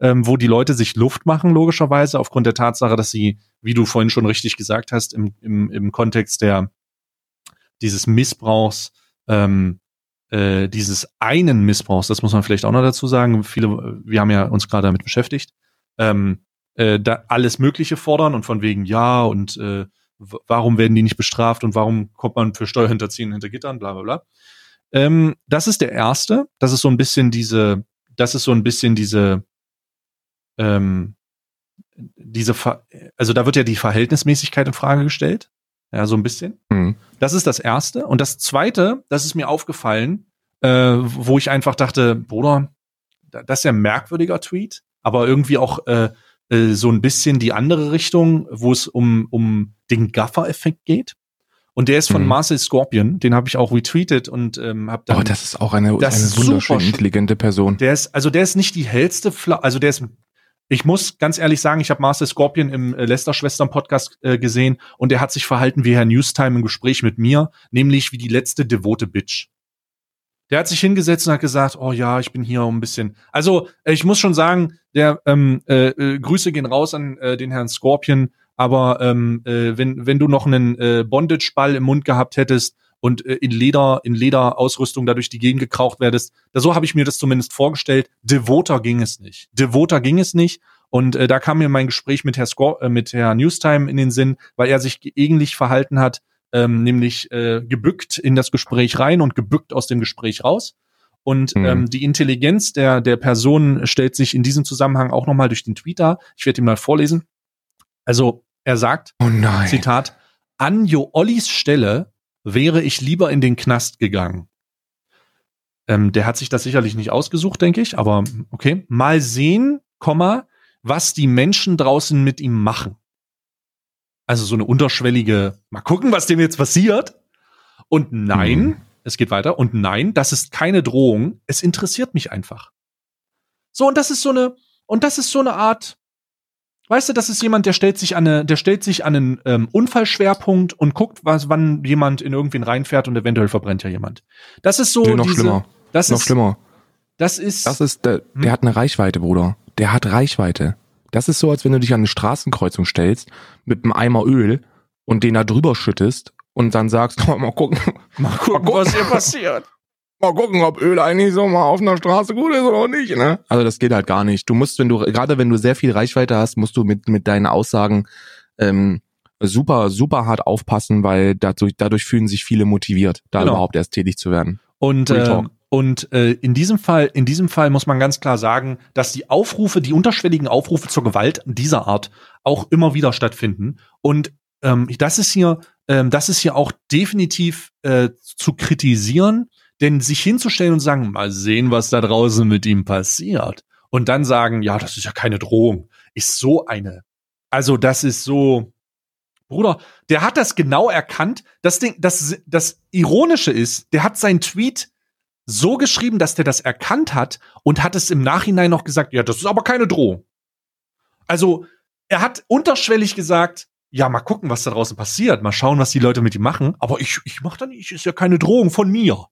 ähm, wo die Leute sich Luft machen, logischerweise, aufgrund der Tatsache, dass sie, wie du vorhin schon richtig gesagt hast, im, im, im Kontext der, dieses Missbrauchs, ähm, äh, dieses einen Missbrauchs, das muss man vielleicht auch noch dazu sagen, viele, wir haben ja uns gerade damit beschäftigt, ähm, äh, da alles Mögliche fordern und von wegen ja und äh, warum werden die nicht bestraft und warum kommt man für Steuerhinterziehen hinter Gittern, bla bla bla. Ähm, das ist der erste. Das ist so ein bisschen diese, das ist so ein bisschen diese, ähm, diese, Ver also da wird ja die Verhältnismäßigkeit in Frage gestellt. Ja, so ein bisschen. Mhm. Das ist das erste. Und das zweite, das ist mir aufgefallen, äh, wo ich einfach dachte, Bruder, das ist ja ein merkwürdiger Tweet, aber irgendwie auch äh, äh, so ein bisschen die andere Richtung, wo es um, um den Gaffer-Effekt geht. Und der ist von mhm. Marcel Scorpion, den habe ich auch retweetet und ähm, habe dann. Oh, das ist auch eine, eine wunderschön intelligente Person. Der ist, also der ist nicht die hellste, Fla also der ist ich muss ganz ehrlich sagen, ich habe Marcel Scorpion im äh, Lester-Schwestern-Podcast äh, gesehen und er hat sich verhalten wie Herr Newstime im Gespräch mit mir, nämlich wie die letzte devote Bitch. Der hat sich hingesetzt und hat gesagt, oh ja, ich bin hier um ein bisschen. Also äh, ich muss schon sagen, der ähm, äh, äh, Grüße gehen raus an äh, den Herrn Scorpion, aber ähm, äh, wenn wenn du noch einen äh, Bondage-Ball im Mund gehabt hättest und äh, in Leder in Lederausrüstung dadurch die Gegend gekraucht werdest, da so habe ich mir das zumindest vorgestellt. Devoter ging es nicht. Devoter ging es nicht. Und äh, da kam mir mein Gespräch mit Herr Scor äh, mit Herr Newstime in den Sinn, weil er sich ähnlich verhalten hat ähm, nämlich äh, gebückt in das Gespräch rein und gebückt aus dem Gespräch raus. Und mhm. ähm, die Intelligenz der, der Person stellt sich in diesem Zusammenhang auch nochmal durch den Tweet dar. Ich werde ihn mal vorlesen. Also er sagt, oh nein. Zitat, an Jo Ollis Stelle wäre ich lieber in den Knast gegangen. Ähm, der hat sich das sicherlich nicht ausgesucht, denke ich, aber okay. Mal sehen, Komma, was die Menschen draußen mit ihm machen. Also so eine unterschwellige, mal gucken, was dem jetzt passiert. Und nein, mhm. es geht weiter. Und nein, das ist keine Drohung. Es interessiert mich einfach. So, und das ist so eine, und das ist so eine Art, weißt du, das ist jemand, der stellt sich an eine, der stellt sich an einen ähm, Unfallschwerpunkt und guckt, was, wann jemand in irgendwen reinfährt und eventuell verbrennt ja jemand. Das ist so. Nee, noch diese, schlimmer. Das noch ist, schlimmer. Das ist. Das ist, der, der hm? hat eine Reichweite, Bruder. Der hat Reichweite. Das ist so, als wenn du dich an eine Straßenkreuzung stellst mit einem Eimer Öl und den da drüber schüttest und dann sagst, oh, mal gucken, mal gucken, mal gucken was hier passiert. Mal gucken, ob Öl eigentlich so mal auf einer Straße gut ist oder nicht, ne? Also das geht halt gar nicht. Du musst, wenn du, gerade wenn du sehr viel Reichweite hast, musst du mit, mit deinen Aussagen ähm, super, super hart aufpassen, weil dadurch, dadurch fühlen sich viele motiviert, da genau. überhaupt erst tätig zu werden. Und ähm, und äh, in diesem Fall, in diesem Fall muss man ganz klar sagen, dass die Aufrufe, die unterschwelligen Aufrufe zur Gewalt dieser Art auch immer wieder stattfinden. Und ähm, das ist hier, ähm, das ist hier auch definitiv äh, zu kritisieren, denn sich hinzustellen und sagen, mal sehen, was da draußen mit ihm passiert, und dann sagen, ja, das ist ja keine Drohung, ist so eine. Also das ist so, Bruder, der hat das genau erkannt. Das Ding, das, das Ironische ist, der hat seinen Tweet so geschrieben, dass der das erkannt hat und hat es im Nachhinein noch gesagt, ja, das ist aber keine Drohung. Also, er hat unterschwellig gesagt, ja, mal gucken, was da draußen passiert, mal schauen, was die Leute mit ihm machen, aber ich, ich mach da nicht, ist ja keine Drohung von mir.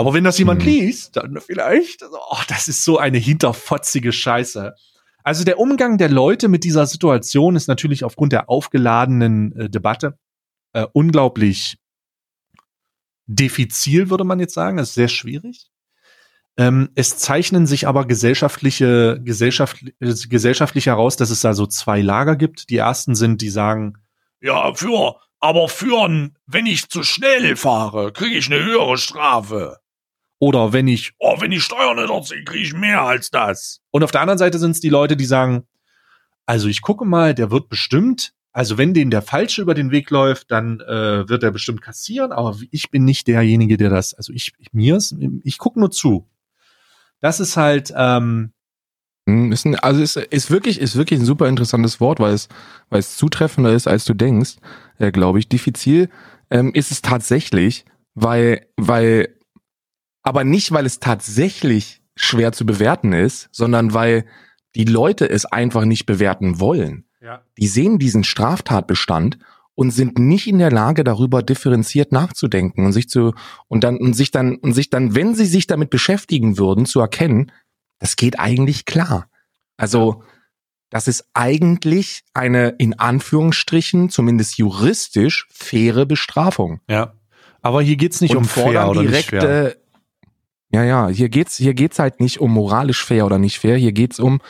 Aber wenn das jemand mhm. liest, dann vielleicht, oh, das ist so eine hinterfotzige Scheiße. Also der Umgang der Leute mit dieser Situation ist natürlich aufgrund der aufgeladenen äh, Debatte äh, unglaublich diffizil, würde man jetzt sagen. Das ist sehr schwierig. Ähm, es zeichnen sich aber gesellschaftliche, gesellschaft, äh, gesellschaftlich heraus, dass es da so zwei Lager gibt. Die ersten sind, die sagen, ja, für, aber führen, wenn ich zu schnell fahre, kriege ich eine höhere Strafe. Oder wenn ich, oh, wenn ich Steuern nicht erziehe, kriege ich mehr als das. Und auf der anderen Seite sind es die Leute, die sagen, also ich gucke mal, der wird bestimmt also wenn den der Falsche über den Weg läuft, dann äh, wird er bestimmt kassieren, aber ich bin nicht derjenige, der das, also ich, ich mir ist, ich gucke nur zu. Das ist halt, ähm, Hm, Ist ein, also ist, ist wirklich ist wirklich ein super interessantes Wort, weil es weil es zutreffender ist, als du denkst, äh, glaube ich. Diffizil ähm, ist es tatsächlich, weil weil aber nicht, weil es tatsächlich schwer zu bewerten ist, sondern weil die Leute es einfach nicht bewerten wollen. Ja. Die sehen diesen Straftatbestand und sind nicht in der Lage, darüber differenziert nachzudenken und sich zu und dann und sich dann und sich dann, wenn sie sich damit beschäftigen würden, zu erkennen, das geht eigentlich klar. Also das ist eigentlich eine in Anführungsstrichen, zumindest juristisch, faire Bestrafung. Ja. Aber hier geht's nicht um fair oder nicht fair. Ja, ja, hier geht's, hier geht's halt nicht um moralisch fair oder nicht fair, hier geht's um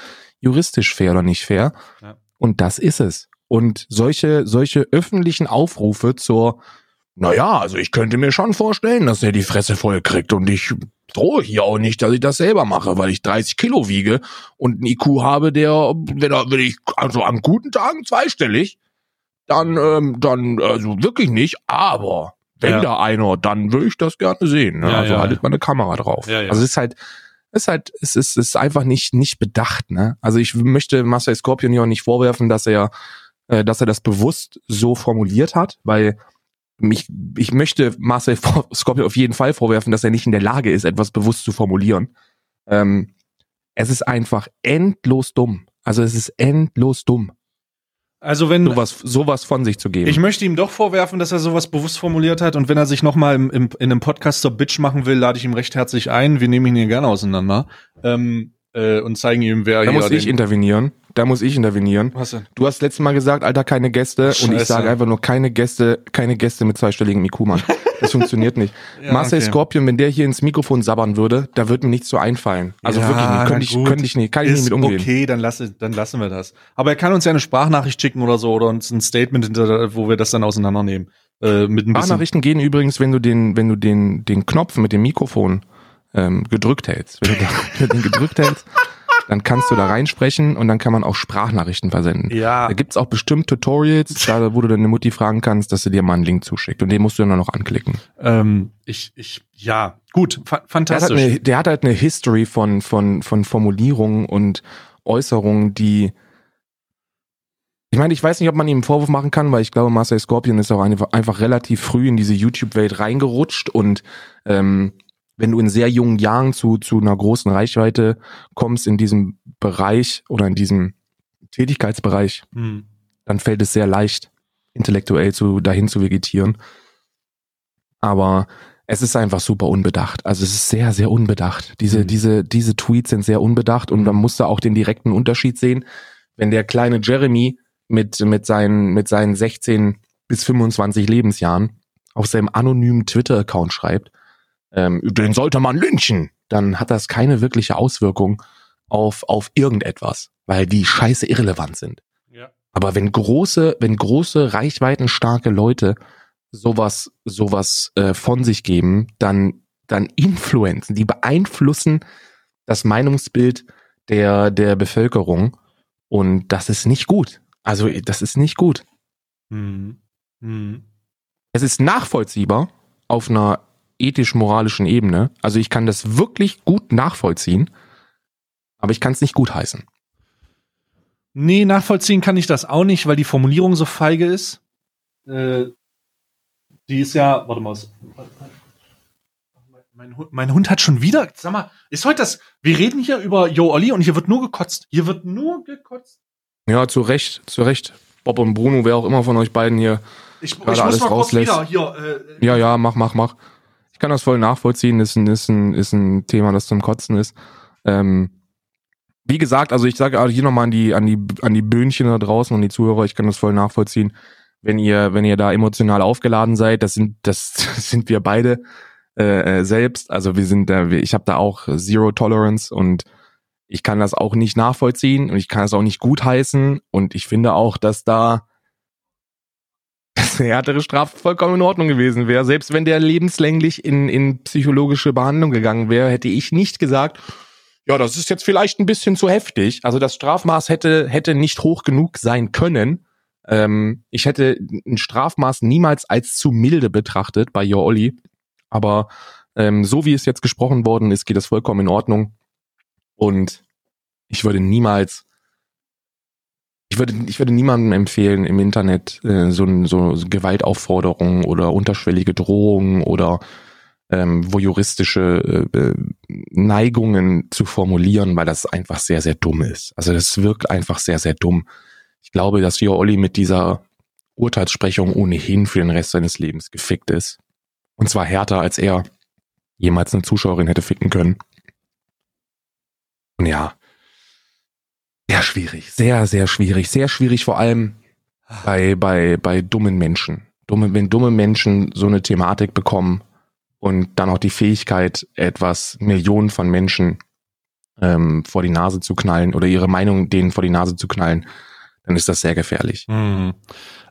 juristisch fair oder nicht fair. Ja. Und das ist es. Und solche, solche öffentlichen Aufrufe zur, naja, also ich könnte mir schon vorstellen, dass er die Fresse voll kriegt und ich drohe hier auch nicht, dass ich das selber mache, weil ich 30 Kilo wiege und einen IQ habe, der, wenn, er, wenn ich, also an guten Tagen zweistellig, dann, ähm, dann, also wirklich nicht, aber wenn Ja. da einer, dann würde ich das gerne sehen. Ne? Ja, also ja, haltet ja. mal eine Kamera drauf. Ja, ja. Also es ist halt, es ist halt, es ist, es ist einfach nicht, nicht bedacht, ne? Also ich möchte Marcel Scorpion hier auch nicht vorwerfen, dass er, äh, dass er das bewusst so formuliert hat, weil mich, ich möchte Marcel Scorpion auf jeden Fall vorwerfen, dass er nicht in der Lage ist, etwas bewusst zu formulieren. Ähm, es ist einfach endlos dumm. Also es ist endlos dumm, Also wenn sowas, sowas von sich zu geben. ich möchte ihm doch vorwerfen, dass er sowas bewusst formuliert hat und wenn er sich nochmal im, im, in einem Podcast zur Bitch machen will, lade ich ihm recht herzlich ein. Wir nehmen ihn hier gerne auseinander ähm, äh, und zeigen ihm, wer da hier muss ich intervenieren. Da muss ich intervenieren. Was denn? Du hast letztes Mal gesagt, Alter, keine Gäste. Und ich Scheiße. sage einfach nur keine Gäste, keine Gäste mit zweistelligem IQ, Mann. Das funktioniert nicht. Ja, Marcel okay. Scorpion, wenn der hier ins Mikrofon sabbern würde, da würde mir nichts so einfallen. Also Ja, wirklich nicht. Könnte ich, gut. könnte ich nicht, kann ich nicht Ist mit umgehen. okay, dann, lasse, dann lassen wir das. Aber er kann uns ja eine Sprachnachricht schicken oder so oder uns ein Statement, hinter, wo wir das dann auseinandernehmen. Äh, mit ein bisschen. Sprachnachrichten gehen übrigens, wenn du den, wenn du den, den Knopf mit dem Mikrofon ähm, gedrückt hältst. Wenn du den gedrückt hältst, dann kannst du da reinsprechen und dann kann man auch Sprachnachrichten versenden. Ja. Da gibt's auch bestimmt Tutorials, da, wo du deine Mutti fragen kannst, dass sie dir mal einen Link zuschickt. Und den musst du dann noch anklicken. Ähm, ich, ich, ja, gut, fa Der hat, halt fantastisch. eine, der hat halt eine History von, von, von Formulierungen und Äußerungen, die. Ich meine, ich weiß nicht, ob man ihm einen Vorwurf machen kann, weil ich glaube, Marcel Scorpion ist auch einfach, einfach relativ früh in diese YouTube-Welt reingerutscht und ähm, wenn du in sehr jungen Jahren zu, zu einer großen Reichweite kommst in diesem Bereich oder in diesem Tätigkeitsbereich, Hm. dann fällt es sehr leicht, intellektuell zu, dahin zu vegetieren. Aber es ist einfach super unbedacht. Also es ist sehr, sehr unbedacht. Diese, Mhm. diese, diese Tweets sind sehr unbedacht und man muss da auch den direkten Unterschied sehen. Wenn der kleine Jeremy mit, mit seinen, mit seinen 16 bis 25 Lebensjahren auf seinem anonymen Twitter-Account schreibt, ähm, den sollte man lynchen, dann hat das keine wirkliche Auswirkung auf, auf irgendetwas, weil die scheiße irrelevant sind. Ja. Aber wenn große, wenn große, reichweitenstarke Leute sowas, sowas äh, von sich geben, dann, dann influenzen, die beeinflussen das Meinungsbild der, der Bevölkerung. Und das ist nicht gut. Also, das ist nicht gut. Hm. Hm. Es ist nachvollziehbar auf einer ethisch-moralischen Ebene. Also ich kann das wirklich gut nachvollziehen, aber ich kann es nicht gutheißen. Nee, nachvollziehen kann ich das auch nicht, weil die Formulierung so feige ist. Äh, die ist ja, warte mal, mein Hund, mein Hund hat schon wieder, sag mal, ist heute das, wir reden hier über Yo Olli und hier wird nur gekotzt. Hier wird nur gekotzt. Ja, zu Recht, zu Recht. Bob und Bruno, wer auch immer von euch beiden hier. Ich, ich muss alles mal kurz rauslässt. wieder hier, äh, Ja, ja, mach, mach, mach. Ich kann das voll nachvollziehen. Ist ein, ist ein, ist ein Thema, das zum Kotzen ist. Ähm, wie gesagt, also ich sage auch hier nochmal an die, an die, an die Böhnchen da draußen und die Zuhörer, ich kann das voll nachvollziehen. Wenn ihr, wenn ihr da emotional aufgeladen seid, das sind, das, sind wir beide äh, äh, selbst. Also wir sind da, ich habe da auch Zero Tolerance und ich kann das auch nicht nachvollziehen und ich kann es auch nicht gutheißen und ich finde auch, dass da dass eine härtere Strafe vollkommen in Ordnung gewesen wäre. Selbst wenn der lebenslänglich in, in psychologische Behandlung gegangen wäre, hätte ich nicht gesagt, ja, das ist jetzt vielleicht ein bisschen zu heftig. Also das Strafmaß hätte, hätte nicht hoch genug sein können. Ähm, ich hätte ein Strafmaß niemals als zu milde betrachtet bei Your Olli. Aber ähm, so wie es jetzt gesprochen worden ist, geht es vollkommen in Ordnung. Und ich würde niemals, ich würde, ich würde niemandem empfehlen, im Internet äh, so, so Gewaltaufforderungen oder unterschwellige Drohungen oder ähm, voyeuristische äh, äh, Neigungen zu formulieren, weil das einfach sehr, sehr dumm ist. Also das wirkt einfach sehr, sehr dumm. Ich glaube, dass Jo Olli mit dieser Urteilssprechung ohnehin für den Rest seines Lebens gefickt ist. Und zwar härter, als er jemals eine Zuschauerin hätte ficken können. Und ja, sehr schwierig, sehr, sehr schwierig, sehr schwierig vor allem bei, bei, bei dummen Menschen. Dumme, wenn dumme Menschen so eine Thematik bekommen und dann auch die Fähigkeit, etwas Millionen von Menschen ähm, vor die Nase zu knallen oder ihre Meinung denen vor die Nase zu knallen, dann ist das sehr gefährlich. Mhm.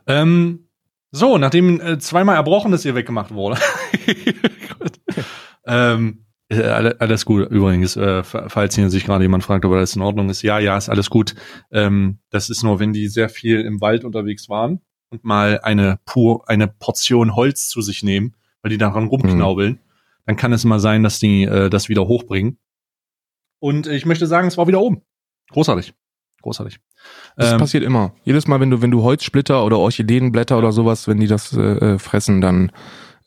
Ähm, so, nachdem äh, zweimal Erbrochenes hier weggemacht wurde. ähm, äh, alles gut übrigens, äh, falls hier sich gerade jemand fragt, ob das in Ordnung ist. Ja, ja, ist alles gut. Ähm, das ist nur, wenn die sehr viel im Wald unterwegs waren und mal eine pur, eine Portion Holz zu sich nehmen, weil die daran rumknaubeln, mhm. dann kann es mal sein, dass die äh, das wieder hochbringen. Und ich möchte sagen, es war wieder oben. Großartig. Großartig. Das ähm, passiert immer. Jedes Mal, wenn du, wenn du Holzsplitter oder Orchideenblätter oder sowas, wenn die das äh, äh, fressen, dann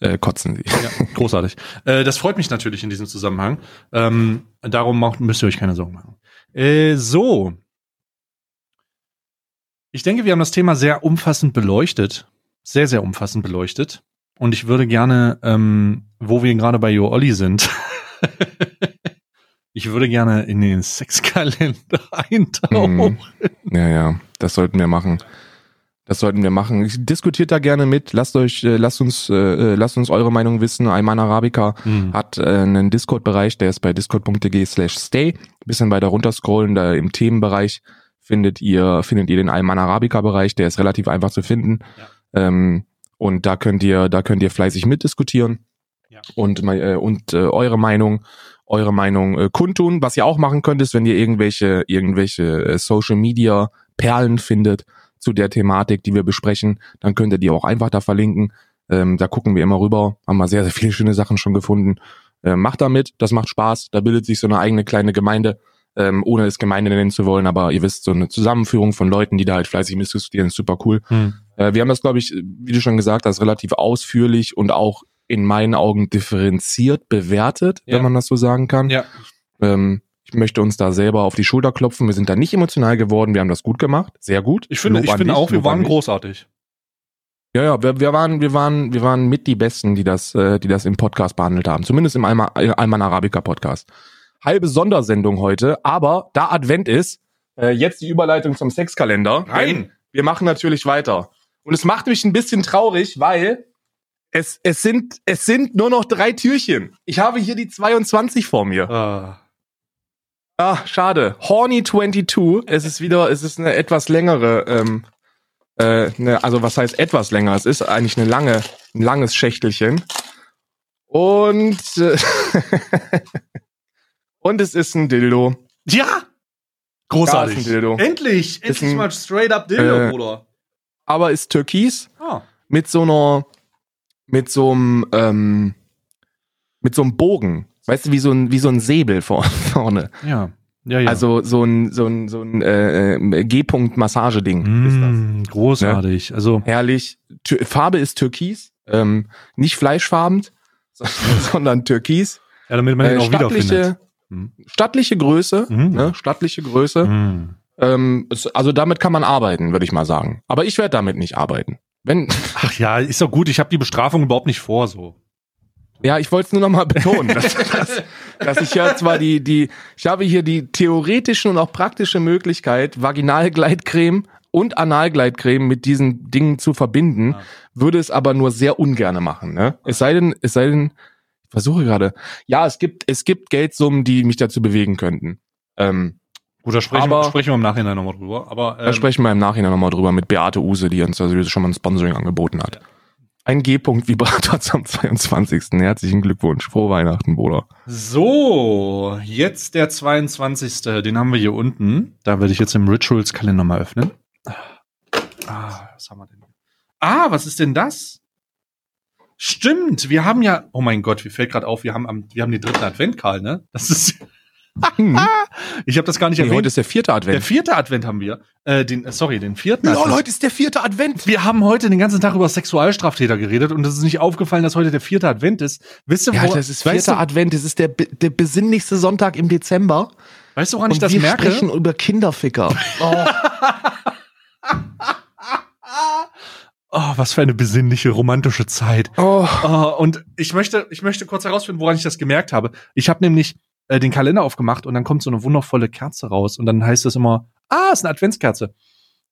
äh, kotzen sie. Ja, großartig. äh, das freut mich natürlich in diesem Zusammenhang. Ähm, darum macht, müsst ihr euch keine Sorgen machen. Äh, so. Ich denke, wir haben das Thema sehr umfassend beleuchtet. Sehr, sehr umfassend beleuchtet. Und ich würde gerne, ähm, wo wir gerade bei Jo Olli sind, ich würde gerne in den Sexkalender eintauchen. Mhm. Ja, ja, das sollten wir machen. Das sollten wir machen. Diskutiert da gerne mit. Lasst euch, äh, lasst uns, äh, äh lasst uns eure Meinung wissen. Ayman Arabica mhm. hat äh, einen Discord-Bereich, der ist bei discord.de slash stay. Bisschen weiter runterscrollen, da im Themenbereich findet ihr, findet ihr den Ayman Arabica-Bereich, der ist relativ einfach zu finden. Ja. Ähm, und da könnt ihr, da könnt ihr fleißig mitdiskutieren ja. und, äh, und äh, eure Meinung, eure Meinung äh, kundtun. Was ihr auch machen könnt, ist, wenn ihr irgendwelche, irgendwelche äh, Social Media Perlen findet zu der Thematik, die wir besprechen, dann könnt ihr die auch einfach da verlinken. Ähm, da gucken wir immer rüber, haben wir sehr, sehr viele schöne Sachen schon gefunden. Äh, macht damit, das macht Spaß, da bildet sich so eine eigene kleine Gemeinde, ähm, ohne es Gemeinde nennen zu wollen, aber ihr wisst, so eine Zusammenführung von Leuten, die da halt fleißig mitdiskutieren, ist super cool. Hm. Äh, wir haben das, glaube ich, wie du schon gesagt hast, relativ ausführlich und auch in meinen Augen differenziert bewertet, ja. wenn man das so sagen kann. Ja. Ähm, ich möchte uns da selber auf die Schulter klopfen. Wir sind da nicht emotional geworden. Wir haben das gut gemacht. Sehr gut. Ich finde, Lob ich finde auch, wir waren großartig. Ja, ja, wir, wir waren, wir waren, wir waren mit die Besten, die das, äh, die das im Podcast behandelt haben. Zumindest im Alman, Alman Arabica Podcast. Halbe Sondersendung heute, aber da Advent ist, äh, jetzt die Überleitung zum Sexkalender. Nein! Wir machen natürlich weiter. Und es macht mich ein bisschen traurig, weil es, es sind, es sind nur noch drei Türchen. Ich habe hier die 22 vor mir. Ah. Ah, schade. Horny 22. Es ist wieder, es ist eine etwas längere, ähm, äh, ne, also was heißt etwas länger? Es ist eigentlich eine lange, ein langes Schächtelchen. Und, äh, und es ist ein Dildo. Ja! Großartig. Dildo. Endlich! Endlich ein, mal straight up Dildo, äh, Bruder aber ist türkis. Ah. Mit so einer, mit so einem, ähm, mit so einem Bogen. Weißt du, wie so ein, wie so ein Säbel vorne. Ja. Ja, ja. Also so ein so ein so ein äh, äh G-Punkt-Massageding mm, ist das. Großartig. Ne? Also herrlich. Tür Farbe ist Türkis, ähm, nicht fleischfarben, sondern Türkis. Ja, damit man äh, auch stattliche, hm. stattliche Größe, mhm. ne? stattliche Größe. Mhm. Ähm, also damit kann man arbeiten, würde ich mal sagen. Aber ich werde damit nicht arbeiten. Wenn Ach ja, ist doch gut. Ich habe die Bestrafung überhaupt nicht vor, so. Ja, ich wollte es nur noch mal betonen, dass, dass, dass ich ja zwar die, die, ich habe hier die theoretische und auch praktische Möglichkeit, Vaginalgleitcreme und Analgleitcreme mit diesen Dingen zu verbinden, ja. würde es aber nur sehr ungerne machen. Ne? Es sei denn, es sei denn, ich versuche gerade, ja, es gibt, es gibt Geldsummen, die mich dazu bewegen könnten. Ähm, Gut, da sprechen, aber, sprechen wir im Nachhinein nochmal drüber. Aber, ähm, da sprechen wir im Nachhinein nochmal drüber mit Beate Use, die uns also schon mal ein Sponsoring angeboten hat. Ein G-Punkt Vibrator am 22. Herzlichen Glückwunsch. Frohe Weihnachten, Bruder. So, jetzt der 22. Den haben wir hier unten. Da werde ich jetzt im Rituals-Kalender mal öffnen. Ah, was haben wir denn? Ah, was ist denn das? Stimmt, wir haben ja, oh mein Gott, wie fällt gerade auf, wir haben am, wir haben den dritten Advent, Karl, ne? Das ist, ich habe das gar nicht Nee, erwähnt. heute ist der vierte der Advent. vierte Advent haben wir. Äh, den, äh, sorry, den vierten Lol, Advent. heute ist der vierte Advent. Wir haben heute den ganzen Tag über Sexualstraftäter geredet und es ist nicht aufgefallen, dass heute der vierte Advent ist. Wisst ihr, Ja, wo, das ist vierter Advent. Das ist der, der besinnlichste Sonntag im Dezember. weißt du, woran ich Und das wir merke? sprechen über Kinderficker. Oh. Oh, was für eine besinnliche, romantische Zeit. Oh. Oh, und ich möchte, ich möchte kurz herausfinden, woran ich das gemerkt habe. Ich habe nämlich äh, den Kalender aufgemacht und dann kommt so eine wundervolle Kerze raus und dann heißt es immer, ah, ist eine Adventskerze.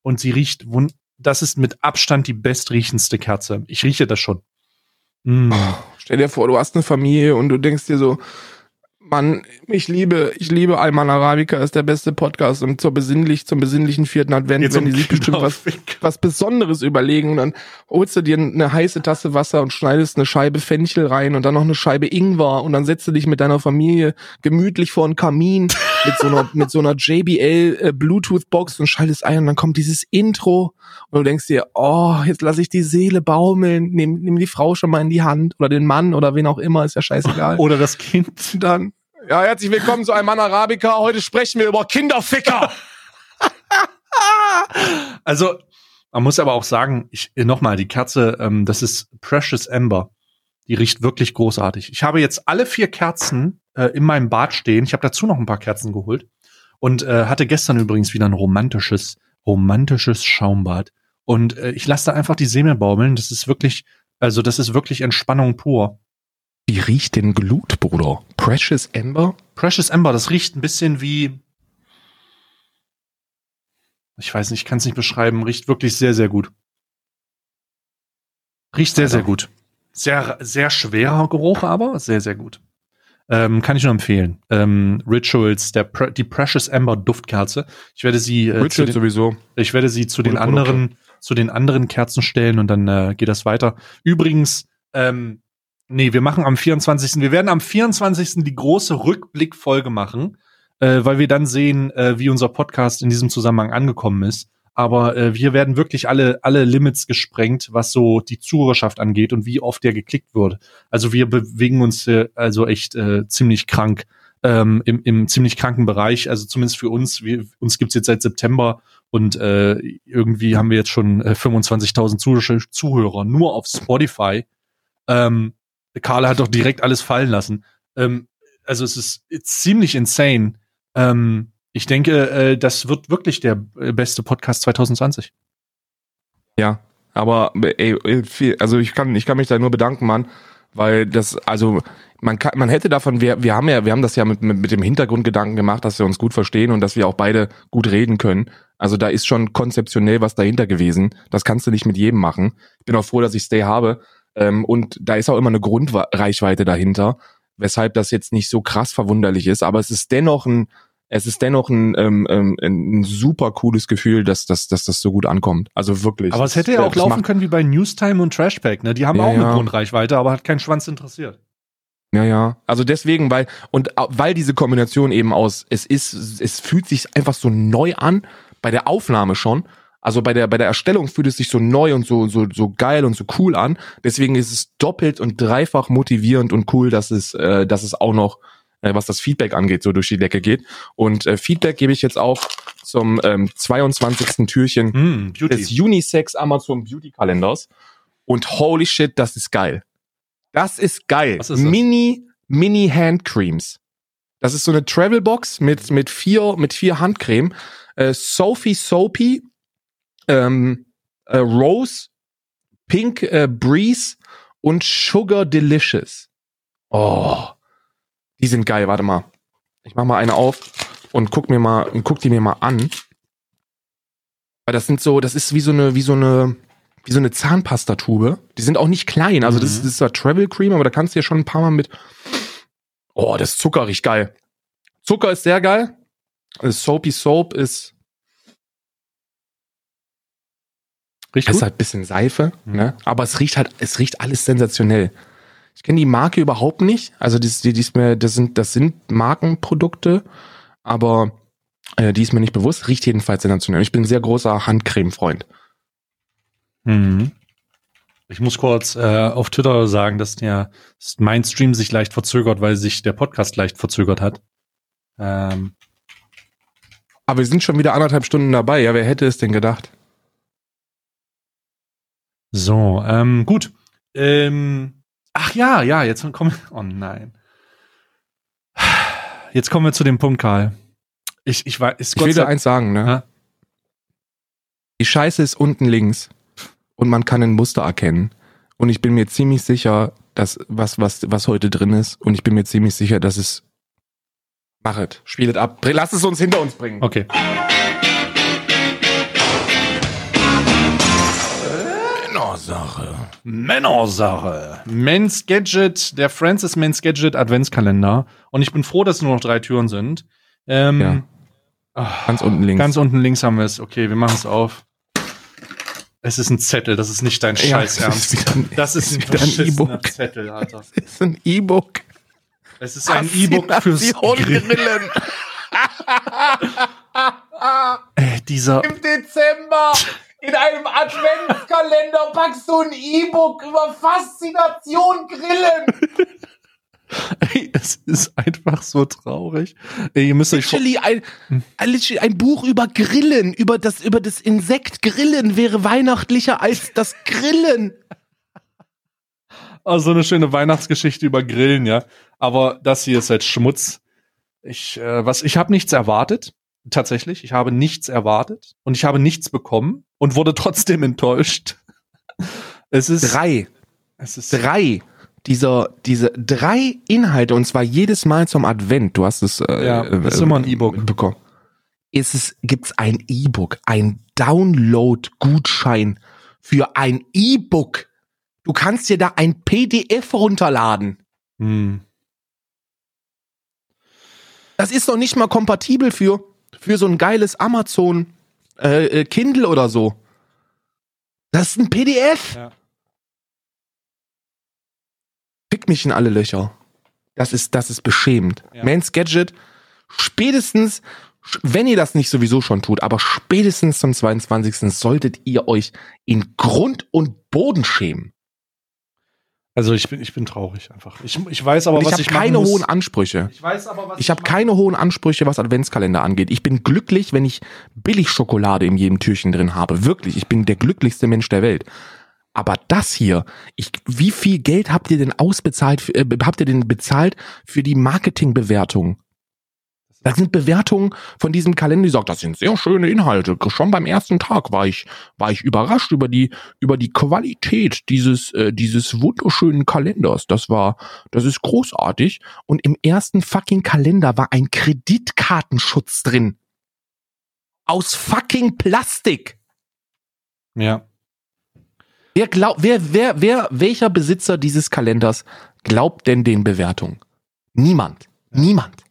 Und sie riecht wund das ist mit Abstand die bestriechendste Kerze. Ich rieche das schon. Mm. Stell dir vor, du hast eine Familie und du denkst dir so, Mann, ich liebe, ich liebe Alman Arabica, ist der beste Podcast und zur besinnlich, zum besinnlichen vierten Advent, Jetzt wenn die sich bestimmt was, was Besonderes überlegen und dann holst du dir eine heiße Tasse Wasser und schneidest eine Scheibe Fenchel rein und dann noch eine Scheibe Ingwer und dann setzt du dich mit deiner Familie gemütlich vor einen Kamin mit so einer, mit so einer JBL äh, Bluetooth Box und schaltest ein und dann kommt dieses Intro und du denkst dir, oh, jetzt lass ich die Seele baumeln, nimm, nimm die Frau schon mal in die Hand oder den Mann oder wen auch immer, ist ja scheißegal. Oder das Kind. Dann, ja, herzlich willkommen zu einem Mann Arabica. Heute sprechen wir über Kinderficker. Also, man muss aber auch sagen, ich nochmal, die Kerze, ähm, das ist Precious Amber. Die riecht wirklich großartig. Ich habe jetzt alle vier Kerzen äh, in meinem Bad stehen. Ich habe dazu noch ein paar Kerzen geholt und äh, hatte gestern übrigens wieder ein romantisches, romantisches Schaumbad. Und äh, ich lasse da einfach die Seele baumeln. Das ist wirklich, also das ist wirklich Entspannung pur. Wie riecht denn Glut, Bruder? Precious Amber? Precious Amber, das riecht ein bisschen wie, ich weiß nicht, ich kann es nicht beschreiben, riecht wirklich sehr, sehr gut. Riecht sehr, Alter. sehr gut. Sehr, sehr schwerer Geruch, aber sehr, sehr gut. Ähm, kann ich nur empfehlen. Ähm, Rituals, der Pre die Precious Amber Duftkerze. Ich werde sie, äh, Richard den, sowieso. ich werde sie zu den Produkte. anderen, zu den anderen Kerzen stellen und dann äh, geht das weiter. Übrigens, ähm, nee, wir machen am 24. Wir werden am 24. die große Rückblickfolge machen, äh, weil wir dann sehen, äh, wie unser Podcast in diesem Zusammenhang angekommen ist. Aber äh, wir werden wirklich alle, alle Limits gesprengt, was so die Zuhörerschaft angeht und wie oft der geklickt wird. Also wir bewegen uns äh, also echt äh, ziemlich krank ähm, im, im ziemlich kranken Bereich. Also zumindest für uns. Wir, uns gibt's jetzt seit September und äh, irgendwie haben wir jetzt schon äh, 25.000 Zuh Zuhörer nur auf Spotify. Ähm, Carla hat doch direkt alles fallen lassen. Ähm, also es ist ziemlich insane. Ähm, ich denke, äh, das wird wirklich der äh, beste Podcast 2020. Ja, aber ey, also ich kann, ich kann mich da nur bedanken, Mann, weil das, also man kann, man hätte davon, wir, wir haben ja, wir haben das ja mit, mit, mit dem Hintergrundgedanken gemacht, dass wir uns gut verstehen und dass wir auch beide gut reden können. Also da ist schon konzeptionell was dahinter gewesen. Das kannst du nicht mit jedem machen. Ich bin auch froh, dass ich Stay habe. Ähm, und da ist auch immer eine Grundreichweite dahinter, weshalb das jetzt nicht so krass verwunderlich ist. Aber es ist dennoch ein, es ist dennoch ein, ähm, ähm, ein super cooles Gefühl, dass, dass, dass das so gut ankommt. Also wirklich. Aber es hätte ja auch Das laufen können wie bei Newstime und Trashpack. Ne? Die haben Ja, auch eine ja. Grundreichweite, aber hat keinen Schwanz interessiert. Ja, ja. Also deswegen, weil, und weil diese Kombination eben aus, es ist, es fühlt sich einfach so neu an, bei der Aufnahme schon. Also bei der, bei der Erstellung fühlt es sich so neu und so, so, so geil und so cool an. Deswegen ist es doppelt und dreifach motivierend und cool, dass es, äh, dass es auch noch, äh, was das Feedback angeht, so durch die Decke geht. Und äh, Feedback gebe ich jetzt auch zum ähm, 22. Türchen Beauty. des Unisex Amazon Beauty Kalenders. Und holy shit, das ist geil. Das ist geil. Ist das? Mini, Mini Handcremes. Das ist so eine Travelbox mit, mit vier, mit vier Handcreme. Äh, Sophie Soapy, ähm, äh, Rose, Pink äh, Breeze und Sugar Delicious. Oh, die sind geil. Warte mal. Ich mach mal eine auf und guck mir mal, und guck die mir mal an. Weil das sind so, das ist wie so eine, wie so eine, wie so eine Zahnpastatube. Die sind auch nicht klein. Also das, Mhm. das ist zwar Travel Cream, aber da kannst du ja schon ein paar Mal mit. Oh, das Zucker riecht geil. Zucker ist sehr geil. Das Soapy Soap ist, Riecht ist gut? halt ein bisschen Seife, Mhm. ne? Aber es riecht halt, es riecht alles sensationell. Ich kenne die Marke überhaupt nicht. Also das, die, die ist mir, das sind, das sind Markenprodukte, aber äh, die ist mir nicht bewusst. Riecht jedenfalls sensationell. Ich bin ein sehr großer Handcreme-Freund. Mhm. Ich muss kurz äh, auf Twitter sagen, dass der mein Stream sich leicht verzögert, weil sich der Podcast leicht verzögert hat. Ähm, Aber wir sind schon wieder anderthalb Stunden dabei. Ja, wer hätte es denn gedacht? So, ähm, gut. Ähm, ach ja, ja, jetzt kommen Oh nein. Jetzt kommen wir zu dem Punkt, Karl. Ich, ich weiß, Ich will dir eins sagen, ne? Ja. Die Scheiße ist unten links und man kann ein Muster erkennen. Und ich bin mir ziemlich sicher, dass was, was, was heute drin ist. Und ich bin mir ziemlich sicher, dass es. Machet, spielet ab. Bring- Lass es uns hinter uns bringen. Okay. Männersache. Männersache. Men's Gadget, der Francis Men's Gadget Adventskalender. Und ich bin froh, dass nur noch drei Türen sind. Ähm, Ja. ach, Ganz unten links. Ganz unten links haben wir es. Okay, wir machen es auf. Es ist ein Zettel, das ist nicht dein Ja, Scheiß Ernst. ist wieder ein- Das ist ein ein E-Book. Zettel, Alter. Das ist ein E-Book. Es ist ein E-Book fürs Grillen. Grillen. Äh, dieser, Im Dezember in einem Adventskalender packst du ein E-Book über Faszination Grillen. ey, es ist einfach so traurig. Ey, ihr müsst euch Literally ein, ein, literally ein Buch über Grillen, über das, über das Insekt Grillen wäre weihnachtlicher als das Grillen. Oh, so eine schöne Weihnachtsgeschichte über Grillen, ja. Aber das hier ist halt Schmutz. Ich, äh, was, ich habe nichts erwartet. Tatsächlich, ich habe nichts erwartet und ich habe nichts bekommen und wurde trotzdem enttäuscht. Es ist, Drei, es ist, drei dieser, diese drei Inhalte und zwar jedes Mal zum Advent. Du hast es, äh, Ja, äh, ist immer ein E-Book. bekommen. Ist es, gibt's ein E-Book, ein Download-Gutschein für ein E-Book. Du kannst dir da ein PDF runterladen. hm, Das ist noch nicht mal kompatibel für, für so ein geiles Amazon äh, äh, Kindle oder so. Das ist ein PDF. Ja. Fick mich in alle Löcher. Das ist, das ist beschämend. Ja. Mans Gadget, spätestens, wenn ihr das nicht sowieso schon tut, aber spätestens zum 22. solltet ihr euch in Grund und Boden schämen. Also ich bin, ich bin traurig einfach. Ich, ich weiß aber, Und ich was habe ich machen keine hohen Ansprüche. Ich weiß aber, was Ich habe mache. keine hohen Ansprüche, was Adventskalender angeht. Ich bin glücklich, wenn ich Billigschokolade in jedem Türchen drin habe. Wirklich, ich bin der glücklichste Mensch der Welt. Aber das hier, ich, wie viel Geld habt ihr denn ausbezahlt, äh, habt ihr denn bezahlt für die Marketingbewertung? Das sind Bewertungen von diesem Kalender, die sagt, das sind sehr schöne Inhalte. Schon beim ersten Tag war ich, war ich überrascht über die, über die Qualität dieses, äh, dieses wunderschönen Kalenders. Das war, das ist großartig. Und im ersten fucking Kalender war ein Kreditkartenschutz drin. Aus fucking Plastik. Ja. Wer glaubt, wer, wer, wer, welcher Besitzer dieses Kalenders glaubt denn den Bewertungen? Niemand. Niemand.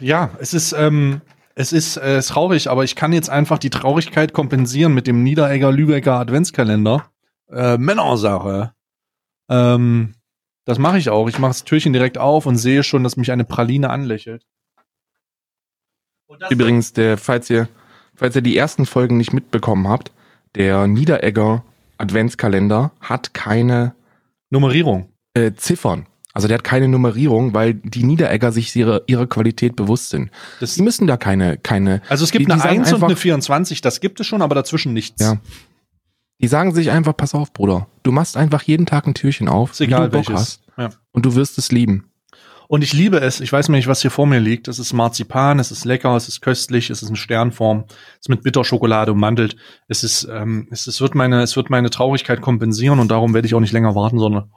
Ja, es ist, ähm, es ist äh, traurig, aber ich kann jetzt einfach die Traurigkeit kompensieren mit dem Niederegger Lübecker Adventskalender. Äh, Männersache. Ähm, das mache ich auch. Ich mache das Türchen direkt auf und sehe schon, dass mich eine Praline anlächelt. Übrigens, der, falls ihr, falls ihr die ersten Folgen nicht mitbekommen habt, der Niederegger Adventskalender hat keine Nummerierung. äh, Ziffern. Also der hat keine Nummerierung, weil die Niederegger sich ihrer, ihrer Qualität bewusst sind. Das, Die müssen da keine, keine, also es gibt die- eine sagen 1 und einfach- eine 24, das gibt es schon, aber dazwischen nichts. Ja. die sagen sich einfach, pass auf, Bruder, du machst einfach jeden Tag ein Türchen auf, Ist egal wie du Bock welches. hast, Ja. und du wirst es lieben. Und ich liebe es. Ich weiß nicht, was hier vor mir liegt. Es ist Marzipan, es ist lecker, es ist köstlich, es ist in Sternform, es ist mit Bitterschokolade ummantelt. Es ist, ähm, es, es wird meine, es wird meine Traurigkeit kompensieren und darum werde ich auch nicht länger warten, sondern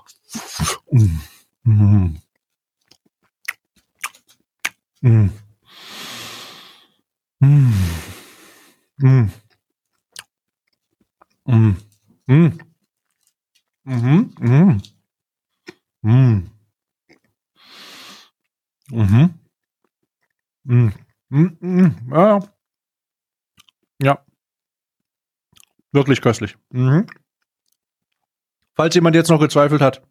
Mm. Mm. Mm. Mhm. Mhm. Mm. Mhm. Mhm. Mhm. Mhm. Ja. ja. Wirklich köstlich. Mhm. Falls jemand jetzt noch gezweifelt hat.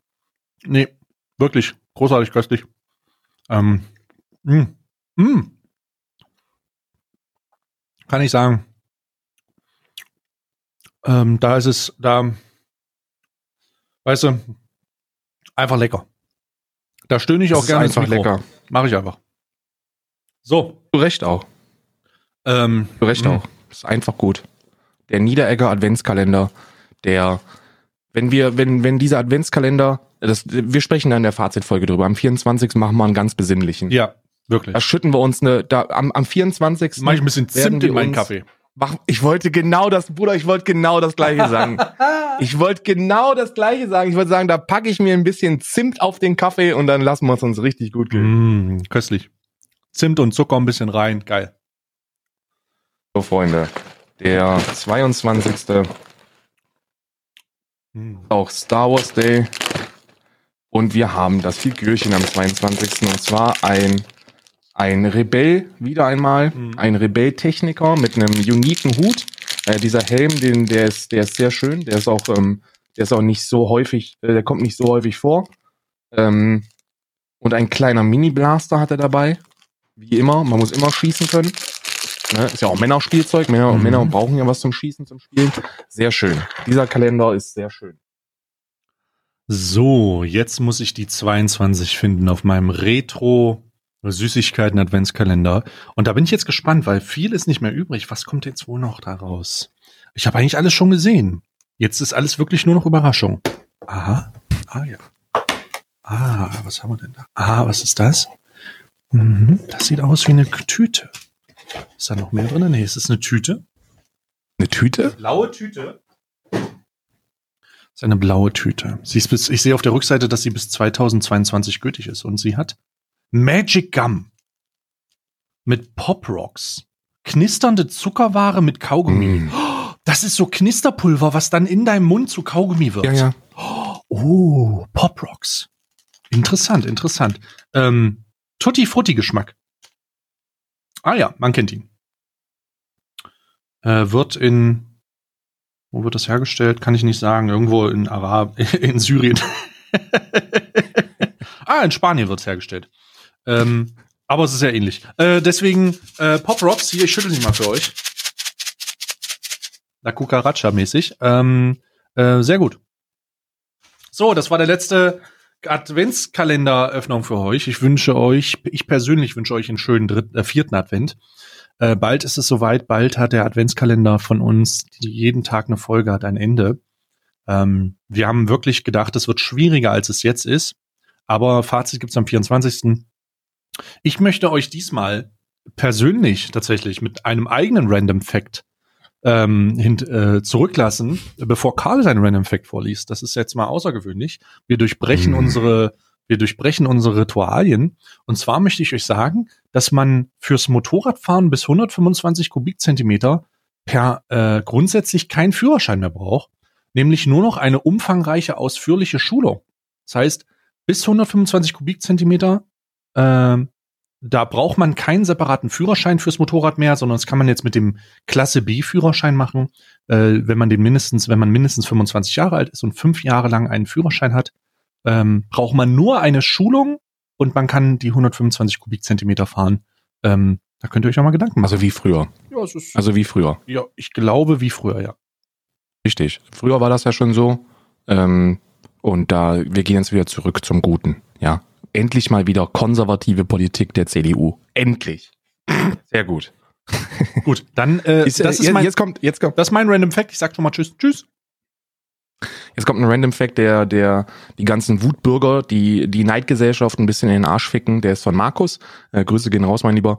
Nee, wirklich großartig köstlich. Ähm. mh. Mh. Kann ich sagen. Ähm, da ist es, da, weißt du, einfach lecker. Da stöhne ich Das auch ist gerne einfach lecker. Mache ich einfach. So. Zu Recht auch. Ähm, Zu Recht mh. auch. Ist einfach gut. Der Niederegger Adventskalender, der, wenn wir, wenn, wenn dieser Adventskalender, das, wir sprechen da in der Fazitfolge drüber. Am 24. machen wir einen ganz besinnlichen. Ja, wirklich. Da schütten wir uns eine, da, am, am 24. Mach ich ein bisschen Zimt in meinen Kaffee. Mach, ich wollte genau das, Bruder, ich wollte genau das Gleiche sagen. Ich wollte genau das Gleiche sagen. Ich wollte sagen, da packe ich mir ein bisschen Zimt auf den Kaffee und dann lassen wir es uns richtig gut gehen. Mm, köstlich. Zimt und Zucker ein bisschen rein. Geil. So, Freunde. Der 22. Mm. auch Star Wars Day. Und wir haben das Figürchen am 22. Und zwar ein, ein Rebell, wieder einmal, Mhm. ein Rebell-Techniker mit einem uniken Hut. Äh, dieser Helm, den, der ist, der ist sehr schön. Der ist auch, ähm, der ist auch nicht so häufig, äh, der kommt nicht so häufig vor. Ähm, und ein kleiner Mini-Blaster hat er dabei. Wie immer, man muss immer schießen können. Ne? Ist ja auch Männerspielzeug. Männer, Mhm. Männer brauchen ja was zum Schießen, zum Spielen. Sehr schön. Dieser Kalender ist sehr schön. So, jetzt muss ich die 22 finden auf meinem Retro Süßigkeiten Adventskalender. Und da bin ich jetzt gespannt, weil viel ist nicht mehr übrig. Was kommt jetzt wohl noch da raus? Ich habe eigentlich alles schon gesehen. Jetzt ist alles wirklich nur noch Überraschung. Aha. Ah ja. Ah, was haben wir denn da? Ah, was ist das? Mhm, das sieht aus wie eine Tüte. Ist da noch mehr drin? Nee, ist es eine Tüte? Eine Tüte? Blaue Tüte. Das ist eine blaue Tüte. Sie ist bis, ich sehe auf der Rückseite, dass sie bis 2022 gültig ist. Und sie hat Magic Gum mit Pop Rocks. Knisternde Zuckerware mit Kaugummi. Mm. Das ist so Knisterpulver, was dann in deinem Mund zu Kaugummi wird. Ja, ja. Oh, Pop Rocks. Interessant, interessant. Ähm, Tutti Frutti Geschmack. Ah ja, man kennt ihn. Äh, wird in wo wird das hergestellt? Kann ich nicht sagen. Irgendwo in Arab, in Syrien. ah, in Spanien wird's hergestellt. Ähm, aber es ist sehr ähnlich. Äh, deswegen äh, Pop Rocks hier. Ich schüttel sie mal für euch. La Cucaracha mäßig. Ähm, äh, sehr gut. So, das war der letzte Adventskalenderöffnung für euch. Ich wünsche euch, ich persönlich wünsche euch einen schönen dritten, äh, vierten Advent. Äh, bald ist es soweit, bald hat der Adventskalender von uns, die jeden Tag eine Folge hat, ein Ende. Ähm, wir haben wirklich gedacht, es wird schwieriger, als es jetzt ist. Aber Fazit gibt's am 24. Ich möchte euch diesmal persönlich tatsächlich mit einem eigenen Random Fact ähm, hin, äh, zurücklassen, bevor Karl seinen Random Fact vorliest. Das ist jetzt mal außergewöhnlich. Wir durchbrechen Mhm. unsere, wir durchbrechen unsere Ritualien. Und zwar möchte ich euch sagen, dass man fürs Motorradfahren bis 125 Kubikzentimeter per äh, grundsätzlich keinen Führerschein mehr braucht, nämlich nur noch eine umfangreiche, ausführliche Schulung. Das heißt, bis 125 Kubikzentimeter, ähm, da braucht man keinen separaten Führerschein fürs Motorrad mehr, sondern das kann man jetzt mit dem Klasse B Führerschein machen, äh, wenn man den mindestens, wenn man mindestens 25 Jahre alt ist und fünf Jahre lang einen Führerschein hat, ähm, braucht man nur eine Schulung und man kann die 125 Kubikzentimeter fahren. Ähm, da könnt ihr euch auch mal Gedanken machen. Also wie früher. ja, es ist, Also wie früher. ja, ich glaube wie früher, ja. Richtig. Früher war das ja schon so. Ähm, und da, wir gehen jetzt wieder zurück zum Guten. Ja. Endlich mal wieder konservative Politik der CDU. Endlich. Sehr gut. Gut, dann äh, Ist, das äh, ist mein, jetzt kommt, jetzt kommt, das ist mein Random Fact. Ich sag schon mal Tschüss, Tschüss. Jetzt kommt ein Random Fact, der, der die ganzen Wutbürger, die die Neidgesellschaft ein bisschen in den Arsch ficken. Der ist von Markus. Äh, Grüße gehen raus, mein Lieber.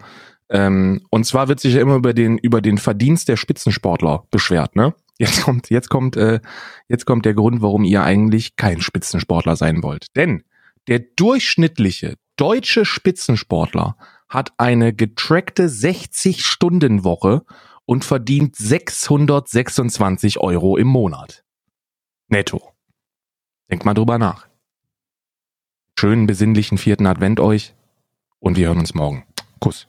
Ähm, und zwar wird sich ja immer über den über den Verdienst der Spitzensportler beschwert. Ne? Jetzt kommt jetzt kommt äh, jetzt kommt der Grund, warum ihr eigentlich kein Spitzensportler sein wollt. Denn der durchschnittliche deutsche Spitzensportler hat eine getrackte 60-Stunden-Woche und verdient 626 Euro im Monat. Netto. Denkt mal drüber nach. Schönen besinnlichen vierten Advent euch und wir hören uns morgen. Kuss.